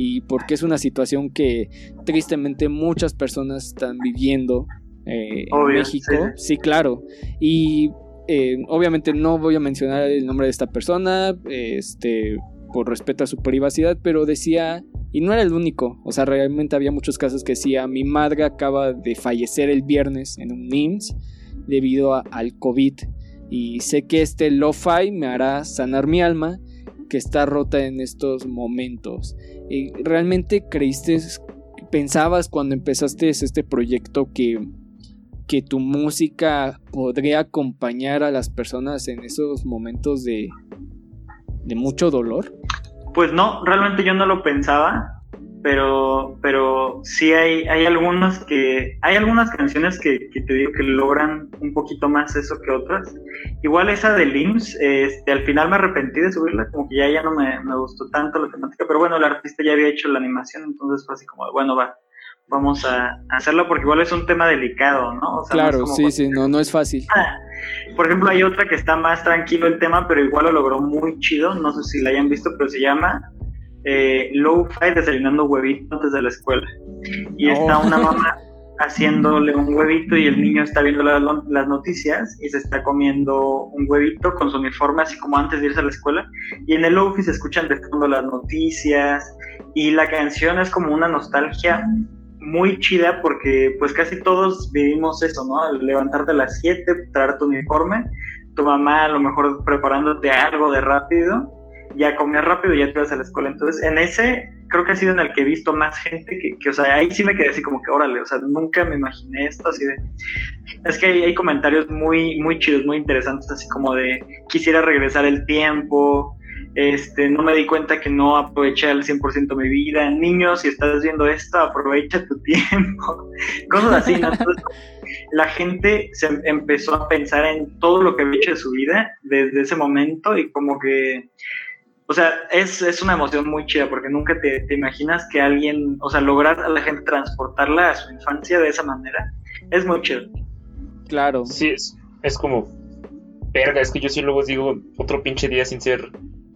y porque es una situación que tristemente muchas personas están viviendo eh, en México. Sí. sí. claro. Y eh, obviamente no voy a mencionar el nombre de esta persona, este, por respeto a su privacidad, pero decía, y no era el único, o sea, realmente había muchos casos que decía, mi madre acaba de fallecer el viernes en un NIMS debido al COVID, y sé que este lo-fi me hará sanar mi alma, que está rota en estos momentos. Y ¿Realmente creíste, pensabas cuando empezaste este proyecto que que tu música podría acompañar a las personas en esos momentos de, de mucho dolor? Pues no, realmente yo no lo pensaba, pero, pero sí hay, hay algunas que, hay algunas canciones que, te digo que logran un poquito más eso que otras. Igual esa de Limbs, este, al final me arrepentí de subirla, como que ya, ya no me, me gustó tanto la temática, pero bueno, el artista ya había hecho la animación, entonces fue así como, bueno, va, vamos a hacerlo porque igual es un tema delicado, ¿no? claro, sí, sí, no, no es fácil. Por ejemplo, hay otra que está más tranquilo el tema, pero igual lo logró muy chido, no sé si la hayan visto, pero se llama eh, Low Fi desayunando huevito antes de la escuela. Y está una mamá haciéndole un huevito y el niño está viendo las noticias y se está comiendo un huevito con su uniforme así como antes de irse a la escuela y en el office se escuchan de fondo las noticias y la canción es como una nostalgia muy chida porque pues casi todos vivimos eso, ¿no? Levantarte a las 7, traer tu uniforme, tu mamá a lo mejor preparándote algo de rápido, ya comías rápido y ya te vas a la escuela. Entonces, en ese creo que ha sido en el que he visto más gente que, o sea, ahí sí me quedé así como que, órale, o sea, nunca me imaginé esto así de... Es que hay, comentarios muy, muy chidos, muy interesantes, así como de, quisiera regresar el tiempo, este, no me di cuenta que no aproveché al 100% mi vida. Niños, si estás viendo esto, aprovecha tu tiempo. Cosas así, la gente se empezó a pensar en todo lo que había hecho de su vida desde ese momento y como que, o sea, es, es una emoción muy chida porque nunca te, te, imaginas que alguien, o sea, lograr a la gente transportarla a su infancia de esa manera, es muy chido. Claro. Sí, es, es como, verga, es que yo sí luego digo otro pinche día sin ser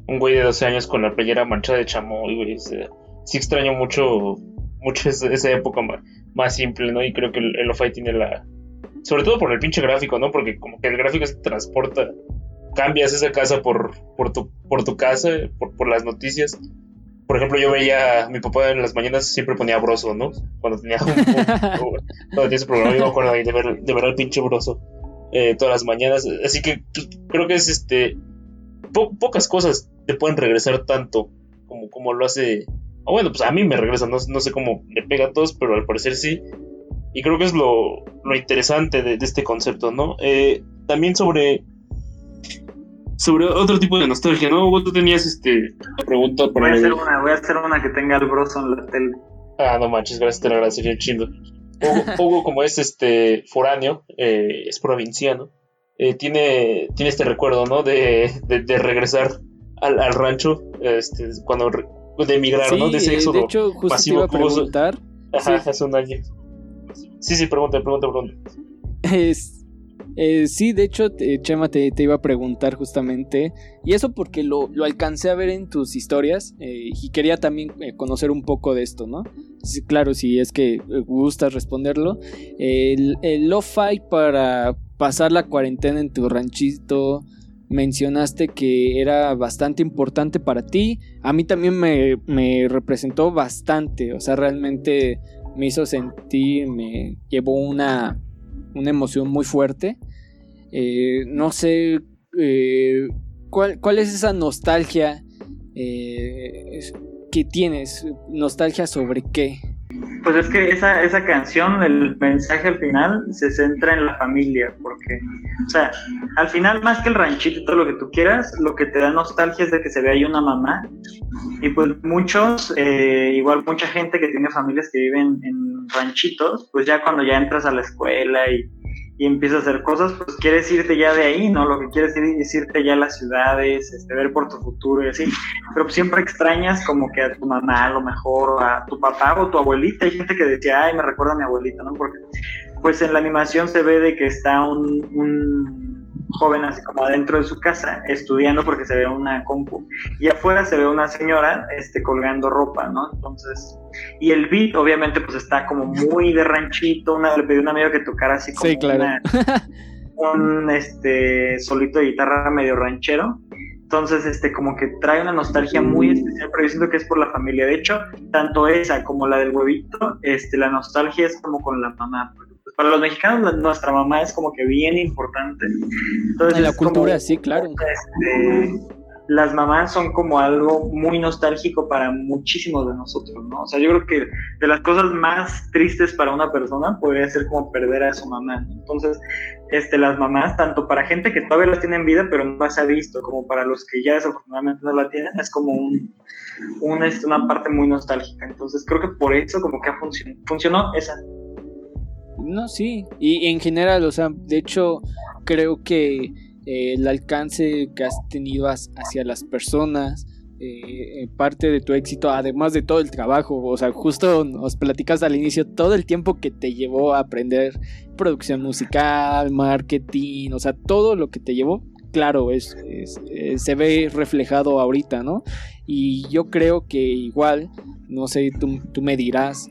un güey de 12 años con la playera manchada de chamoy, güey. sí extraño mucho, mucho esa, época más, simple, ¿no? Y creo que el, el tiene la... Sobre todo por el pinche gráfico, ¿no? Porque como que el gráfico se transporta. Cambias esa casa por, por, tu, por tu casa, por, por las noticias. Por ejemplo, yo veía, mi papá en las mañanas siempre ponía broso, ¿no? Cuando tenía, un, cuando tenía ese programa, yo me acuerdo de ver, de ver al pinche broso eh, todas las mañanas. Así que creo que es este pocas cosas te pueden regresar tanto como, como lo hace. O bueno, pues a mí me regresa, no, sé cómo le pega a todos, pero al parecer sí. Y creo que es lo, interesante de, este concepto, ¿no? Eh, también sobre. Sobre otro tipo de nostalgia, ¿no? Vos tú tenías este pregunta para. Voy a hacer una, voy a hacer una que tenga el broso en la tele. Ah, no manches, gracias, te lo agradecería chido. Hugo, como es este foráneo, eh, es provinciano, eh, tiene, tiene este recuerdo, ¿no? De, de, regresar al, al, rancho, este, cuando de emigrar, ¿no? De ese éxodo de hecho, justo pasivo. Te iba a preguntar. Ajá, hace un año. Sí, sí, pregunta, pregunta, pregunta. Es, Eh, sí, de hecho, Chema te, iba a preguntar justamente, y eso porque lo, alcancé a ver en tus historias eh, y quería también eh, conocer un poco de esto, ¿no? claro, si es que gustas responderlo. El, el lo-fi para pasar la cuarentena en tu ranchito, mencionaste que era bastante importante para ti. A mí también me, me representó bastante, o sea, realmente me hizo sentir, me llevó una una emoción muy fuerte. Eh, no sé eh, ¿cuál, cuál, es esa nostalgia eh, que tienes. ¿Nostalgia sobre qué? Pues es que esa, esa canción, el mensaje al final, se centra en la familia, porque, o sea, al final, más que el ranchito y todo lo que tú quieras, lo que te da nostalgia es de que se ve ahí una mamá. Y pues muchos, igual mucha gente que tiene familias que viven en ranchitos, pues ya cuando ya entras a la escuela y y empiezas a hacer cosas, pues quieres irte ya de ahí, ¿no? Lo que quieres es irte ya a las ciudades, este, ver por tu futuro y así. Pero siempre extrañas como que a tu mamá a lo mejor, a tu papá o tu abuelita. Hay gente que decía, ay, me recuerda a mi abuelita, ¿no? Porque pues en la animación se ve de que está un, un joven así como adentro de su casa estudiando porque se ve una compu y afuera se ve una señora este colgando ropa, ¿no? Entonces, y el beat obviamente pues está como muy de ranchito, una le pedí a un amigo que tocara así como sí, claro. un este solito de guitarra medio ranchero. Entonces, este, como que trae una nostalgia muy especial, pero yo siento que es por la familia. De hecho, tanto esa como la del huevito, este, la nostalgia es como con la mamá, para los mexicanos nuestra mamá es como que bien importante. Entonces, en la cultura, sí, claro. Este, las mamás son como algo muy nostálgico para muchísimos de nosotros, ¿no? O sea, yo creo que de las cosas más tristes para una persona podría ser como perder a su mamá. Entonces, este, las mamás, tanto para gente que todavía las tiene en vida, pero no las ha visto, como para los que ya desafortunadamente no la tienen, es como un, un este, una parte muy nostálgica. Entonces, creo que por eso como que ha funcionado, funcionó esa. No, sí. Y en general, o sea, de hecho, creo que eh, el alcance que has tenido hacia las personas, eh, parte de tu éxito, además de todo el trabajo, o sea, justo nos platicas al inicio todo el tiempo que te llevó a aprender producción musical, marketing, o sea, todo lo que te llevó, claro, es, eh, se ve reflejado ahorita, ¿no? Y yo creo que igual, no sé, tú, tú me dirás,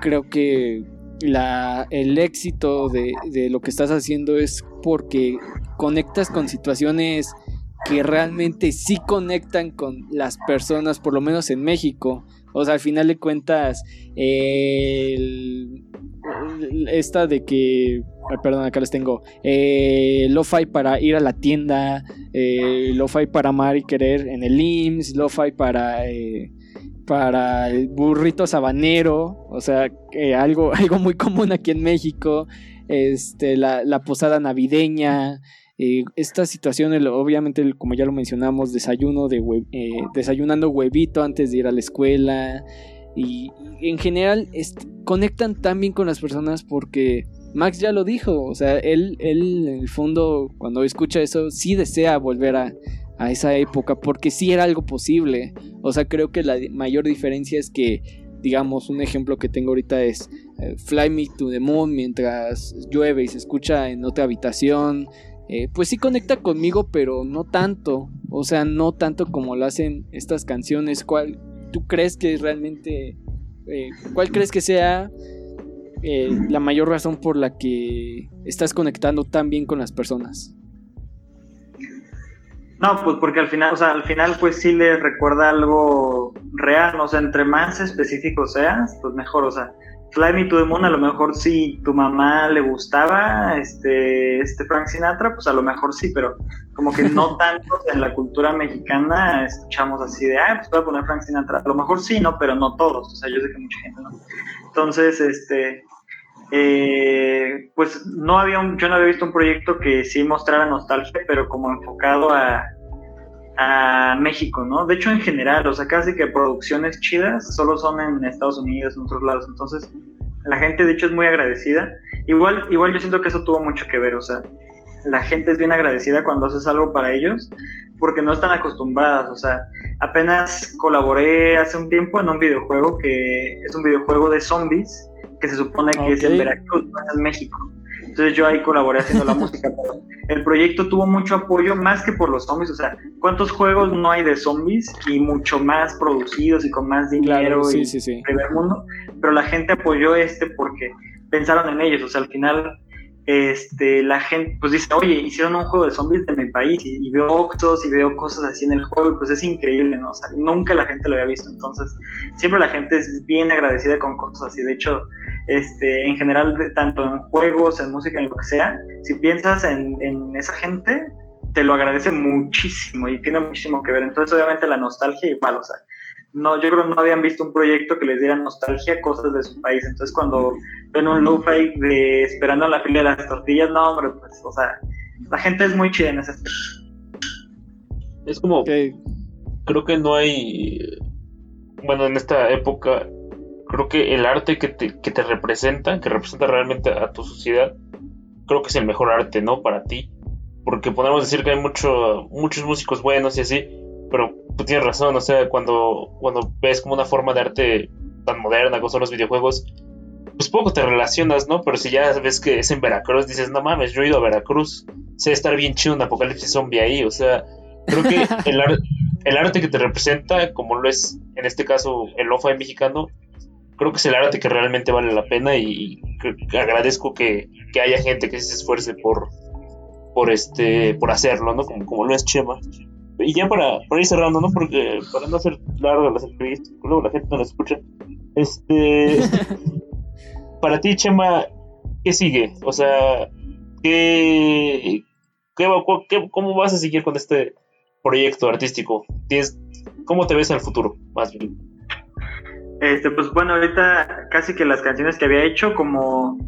creo que la, el éxito de, lo que estás haciendo es porque conectas con situaciones que realmente sí conectan con las personas, por lo menos en México. O sea, al final de cuentas, esta de que, perdón, acá les tengo, eh, lo-fi para ir a la tienda, eh, lo-fi para amar y querer en el IMSS, lo-fi para... Eh, para el burrito sabanero, o sea, algo, algo muy común aquí en México, este, la, posada navideña, eh, esta situación, obviamente, como ya lo mencionamos, desayuno de eh, desayunando huevito antes de ir a la escuela, y, en general conectan tan bien con las personas porque Max ya lo dijo, o sea, él, él en el fondo, cuando escucha eso, sí desea volver a, a esa época, porque sí era algo posible. O sea, creo que la mayor diferencia es que, digamos, un ejemplo que tengo ahorita es eh, Fly Me to the Moon mientras llueve y se escucha en otra habitación. Eh, pues sí conecta conmigo, pero no tanto. O sea, no tanto como lo hacen estas canciones. ¿Cuál tú crees que realmente... Eh, ¿Cuál crees que sea la mayor razón por la que estás conectando tan bien con las personas? No, pues porque al final, o sea, al final pues sí le recuerda algo real, o sea, entre más específico seas, pues mejor, o sea, Fly Me to the Moon a lo mejor si tu mamá le gustaba este, este Frank Sinatra, pues a lo mejor sí, pero como que no tanto en la cultura mexicana escuchamos así de, ah, pues voy a poner Frank Sinatra, a lo mejor sí, no, pero no todos, o sea, yo sé que mucha gente no. Entonces, este, eh, pues no había un, yo no había visto un proyecto que sí mostrara nostalgia, pero como enfocado a, a México, ¿no? De hecho, en general, o sea, casi que producciones chidas solo son en Estados Unidos, en otros lados. Entonces, la gente, de hecho, es muy agradecida. Igual, igual yo siento que eso tuvo mucho que ver, o sea, la gente es bien agradecida cuando haces algo para ellos, porque no están acostumbradas, o sea, apenas colaboré hace un tiempo en un videojuego que es un videojuego de zombies que se supone que es en Veracruz, no es en México. Entonces yo ahí colaboré haciendo la música. el proyecto tuvo mucho apoyo, más que por los zombies. O sea, ¿cuántos juegos no hay de zombies? Y mucho más producidos y con más dinero sí, y sí, sí. primer mundo. Pero la gente apoyó este porque pensaron en ellos. O sea, al final este, la gente pues dice, oye, hicieron un juego de zombies de mi país y, veo octos y veo cosas así en el juego y pues es increíble, ¿no? O sea, nunca la gente lo había visto, entonces siempre la gente es bien agradecida con cosas así, de hecho, este, en general, tanto en juegos, en música, en lo que sea, si piensas en, esa gente, te lo agradece muchísimo y tiene muchísimo que ver, entonces obviamente la nostalgia igual, o sea, no, yo creo que no habían visto un proyecto que les diera nostalgia cosas de su país. Entonces, cuando ven un lo-fi de esperando la fila de las tortillas, no, hombre, pues, o sea, la gente es muy chida en ese Es como, creo que no hay, bueno, en esta época, creo que el arte que te, que te representa, que representa realmente a tu sociedad, creo que es el mejor arte, ¿no? Para ti. Porque podemos decir que hay mucho, muchos músicos buenos y así, pero tú tienes razón, o sea, cuando, cuando ves como una forma de arte tan moderna como son los videojuegos, pues poco te relacionas, ¿no? Pero si ya ves que es en Veracruz, dices, no mames, yo he ido a Veracruz, sé estar bien chido un apocalipsis zombie ahí, o sea, creo que el, el arte que te representa, como lo es en este caso el lo-fi mexicano, creo que es el arte que realmente vale la pena y, agradezco que, que, haya gente que se esfuerce por, por, este, por hacerlo, ¿no? Como, como lo es Chema y ya para, para ir cerrando, ¿no? Porque para no hacer largas las entrevistas, luego la gente no las escucha. Este. para ti, Chema, ¿qué sigue? O sea, ¿qué, qué, ¿cómo vas a seguir con este proyecto artístico? ¿Tienes, ¿Cómo te ves al futuro, más bien? Este, pues bueno, ahorita casi que las canciones que había hecho, como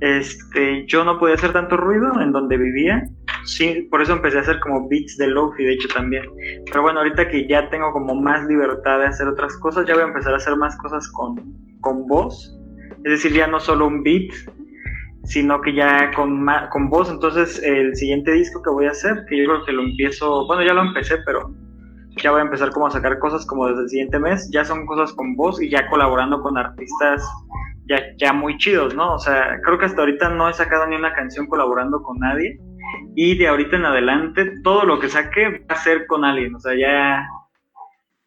este, yo no podía hacer tanto ruido en donde vivía. Sí, por eso empecé a hacer como beats de lofi, de hecho también. Pero bueno, ahorita que ya tengo como más libertad de hacer otras cosas, ya voy a empezar a hacer más cosas con, con voz. Es decir, ya no solo un beat, sino que ya con, con voz. Entonces, el siguiente disco que voy a hacer, que yo creo que lo empiezo, bueno, ya lo empecé, pero ya voy a empezar como a sacar cosas como desde el siguiente mes. Ya son cosas con voz y ya colaborando con artistas ya, ya muy chidos, ¿no? O sea, creo que hasta ahorita no he sacado ni una canción colaborando con nadie. Y de ahorita en adelante, todo lo que saque va a ser con alguien. O sea, ya,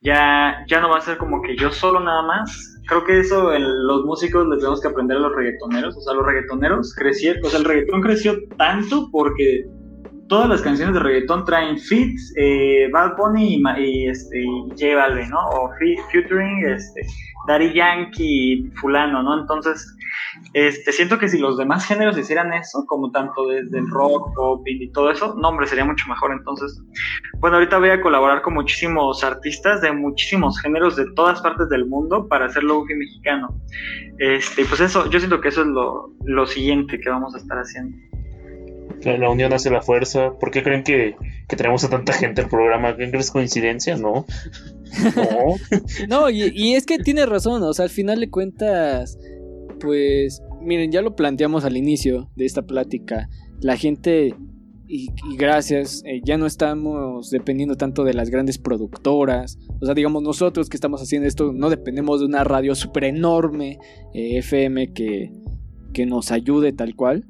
ya, ya no va a ser como que yo solo nada más. Creo que eso los músicos les tenemos que aprender a los reggaetoneros. O sea, los reggaetoneros crecieron, o sea, el reggaetón creció tanto porque todas las canciones de reggaetón traen feats, eh, Bad Bunny y, este, J Balvin, ¿no? O featuring, este, Daddy Yankee, fulano, ¿no? Entonces, este, siento que si los demás géneros hicieran eso, como tanto desde el rock, pop y todo eso, no, hombre, sería mucho mejor. Entonces, bueno, ahorita voy a colaborar con muchísimos artistas de muchísimos géneros de todas partes del mundo para hacer lofi mexicano. Este, pues eso, yo siento que eso es lo, lo siguiente que vamos a estar haciendo. La, unión hace la fuerza. ¿Por qué creen que, tenemos a tanta gente el programa? ¿Creen que es coincidencia? No. No. no, y, es que tiene razón. O sea, al final de cuentas, pues, miren, ya lo planteamos al inicio de esta plática. La gente y, gracias, eh, ya no estamos dependiendo tanto de las grandes productoras. O sea, digamos, nosotros que estamos haciendo esto no dependemos de una radio súper enorme, eh, FM, que, que nos ayude tal cual.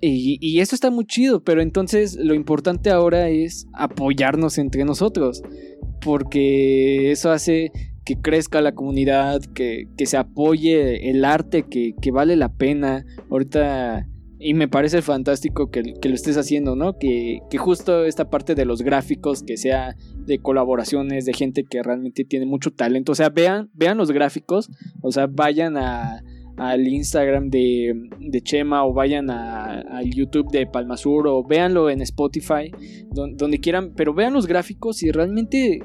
Y, eso está muy chido, pero entonces lo importante ahora es apoyarnos entre nosotros, porque eso hace que crezca la comunidad, que, se apoye el arte que, vale la pena. Ahorita, y me parece fantástico que, lo estés haciendo, ¿no? Que, que, justo esta parte de los gráficos, que sea de colaboraciones, de gente que realmente tiene mucho talento. O sea, vean, vean los gráficos, o sea, vayan a al Instagram de, Chema o vayan al YouTube de Palmasur o véanlo en Spotify, donde, quieran, pero vean los gráficos y realmente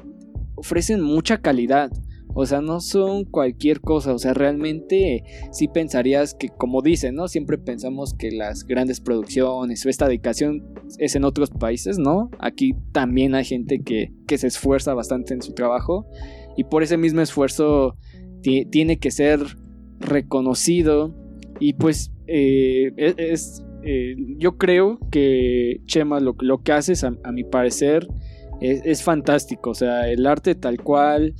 ofrecen mucha calidad. O sea, no son cualquier cosa. O sea, realmente sí pensarías que, como dicen, ¿no? Siempre pensamos que las grandes producciones o esta dedicación es en otros países, ¿no? Aquí también hay gente que, que se esfuerza bastante en su trabajo. Y por ese mismo esfuerzo tiene que ser reconocido y pues eh, e-, es, eh, yo creo que Chema lo, lo que haces a, mi parecer es, fantástico, o sea, el arte tal cual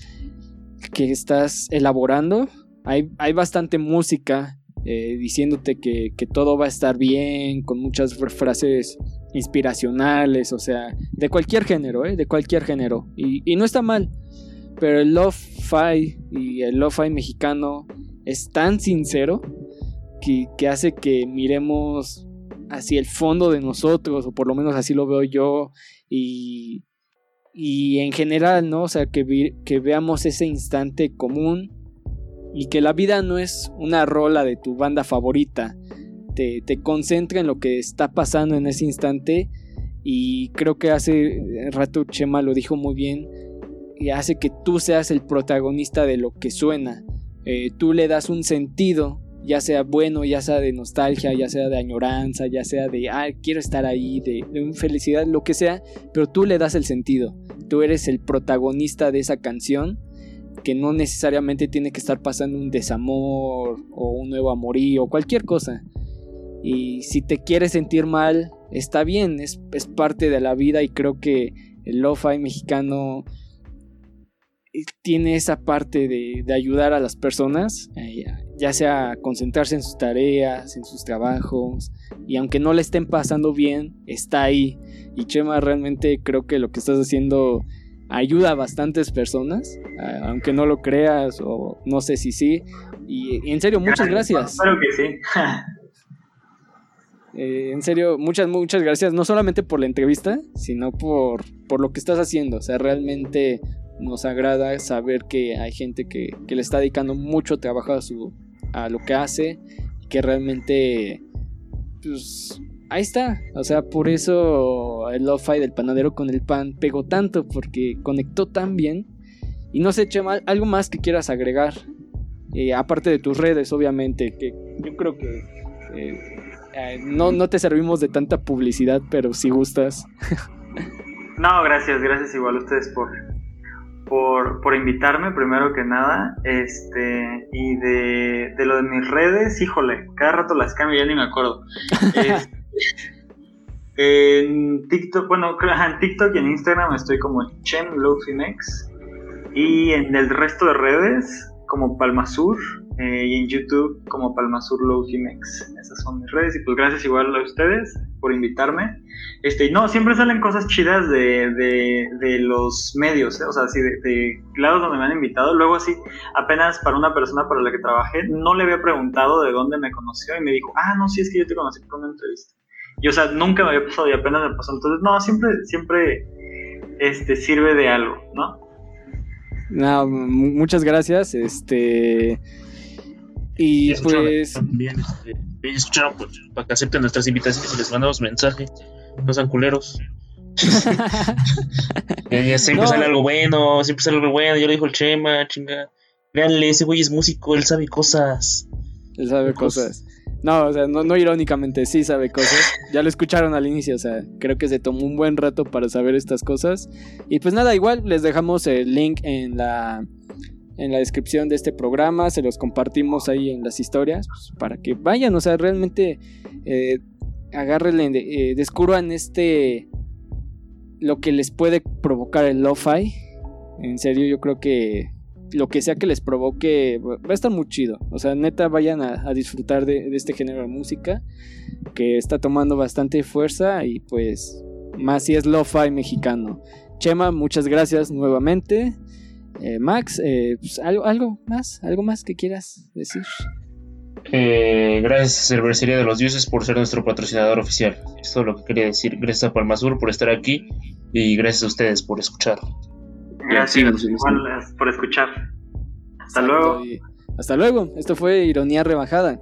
que estás elaborando, hay, hay bastante música eh, diciéndote que, todo va a estar bien, con muchas frases inspiracionales, o sea, de cualquier género, de cualquier género. Y, y no está mal, pero el lo-fi y el lo-fi mexicano es tan sincero que, que hace que miremos hacia el fondo de nosotros, o por lo menos así lo veo yo, y, y en general, ¿no? O sea, que, que veamos ese instante común y que la vida no es una rola de tu banda favorita, te, te concentra en lo que está pasando en ese instante y creo que hace rato Chema lo dijo muy bien y hace que tú seas el protagonista de lo que suena. Eh, tú le das un sentido ya sea bueno, ya sea de nostalgia, ya sea de añoranza, ya sea de, ah, quiero estar ahí, de, felicidad, lo que sea, pero tú le das el sentido. Tú eres el protagonista de esa canción que no necesariamente tiene que estar pasando un desamor o un nuevo amorío cualquier cosa. Y si te quieres sentir mal, está bien, es, es parte de la vida y creo que el lo-fi mexicano tiene esa parte de, ayudar a las personas, eh, ya sea concentrarse en sus tareas, en sus trabajos, y aunque no le estén pasando bien, está ahí. Y Chema, realmente creo que lo que estás haciendo ayuda a bastantes personas, aunque no lo creas o no sé si sí. Y, en serio, muchas gracias. Espero que sí. Eh, en serio, muchas, muchas gracias, no solamente por la entrevista, sino por, por lo que estás haciendo. O sea, realmente nos agrada saber que hay gente que, le está dedicando mucho trabajo a, su, a lo que hace y que realmente pues ahí está, o sea, por eso el lo-fi del panadero con el pan pegó tanto porque conectó tan bien y no sé, Chema, algo más que quieras agregar eh, aparte de tus redes, obviamente, que yo creo que eh, eh, no, no te servimos de tanta publicidad, pero si gustas. no, gracias, gracias igual a ustedes por, por, por invitarme, primero que nada. Este, y de, de, lo de mis redes, híjole, cada rato las cambio, ya ni me acuerdo. en TikTok, bueno, en TikTok y en Instagram estoy como Chem Y en el resto de redes, como Palmasur. Eh, y en YouTube como Palmasur Logimex. Esas son mis redes y pues gracias igual a ustedes por invitarme. Este, no, siempre salen cosas chidas de, de, los medios, ¿eh? o sea, así de, de, lados donde me han invitado. Luego así, apenas para una persona para la que trabajé, no le había preguntado de dónde me conoció y me dijo, ah, no, sí, es que yo te conocí por una entrevista. Y o sea, nunca me había pasado y apenas me pasó. Entonces, no, siempre, siempre este, sirve de algo, ¿no? No, muchas gracias. Este. Y pues. También, este, escucharon pues, para que acepten nuestras invitaciones y les mandamos mensaje. No sean culeros. siempre sale algo bueno, siempre sale algo bueno. Ya lo dijo el Chema, chinga. Véanle, ese güey es músico, él sabe cosas. Él sabe cosas. No, o sea, no, no, irónicamente, sí sabe cosas. Ya lo escucharon al inicio, o sea, creo que se tomó un buen rato para saber estas cosas. Y pues nada, igual les dejamos el link en la en la descripción de este programa, se los compartimos ahí en las historias pues, para que vayan, o sea, realmente eh, agárrenle, eh, descubran este lo que les puede provocar el lo-fi. En serio, yo creo que lo que sea que les provoque va a estar muy chido. O sea, neta, vayan a, disfrutar de, este género de música que está tomando bastante fuerza y pues más si es lo-fi mexicano. Chema, muchas gracias nuevamente. Eh, Max, eh, pues, ¿algo, ¿algo más? ¿Algo más que quieras decir? Eh, gracias a Cervecería de los Dioses por ser nuestro patrocinador oficial. Es todo lo que quería decir. Gracias a Palmasur por estar aquí y gracias a ustedes por escuchar. Gracias por escuchar. Hasta luego. hasta luego. Esto fue Ironía Rebajada.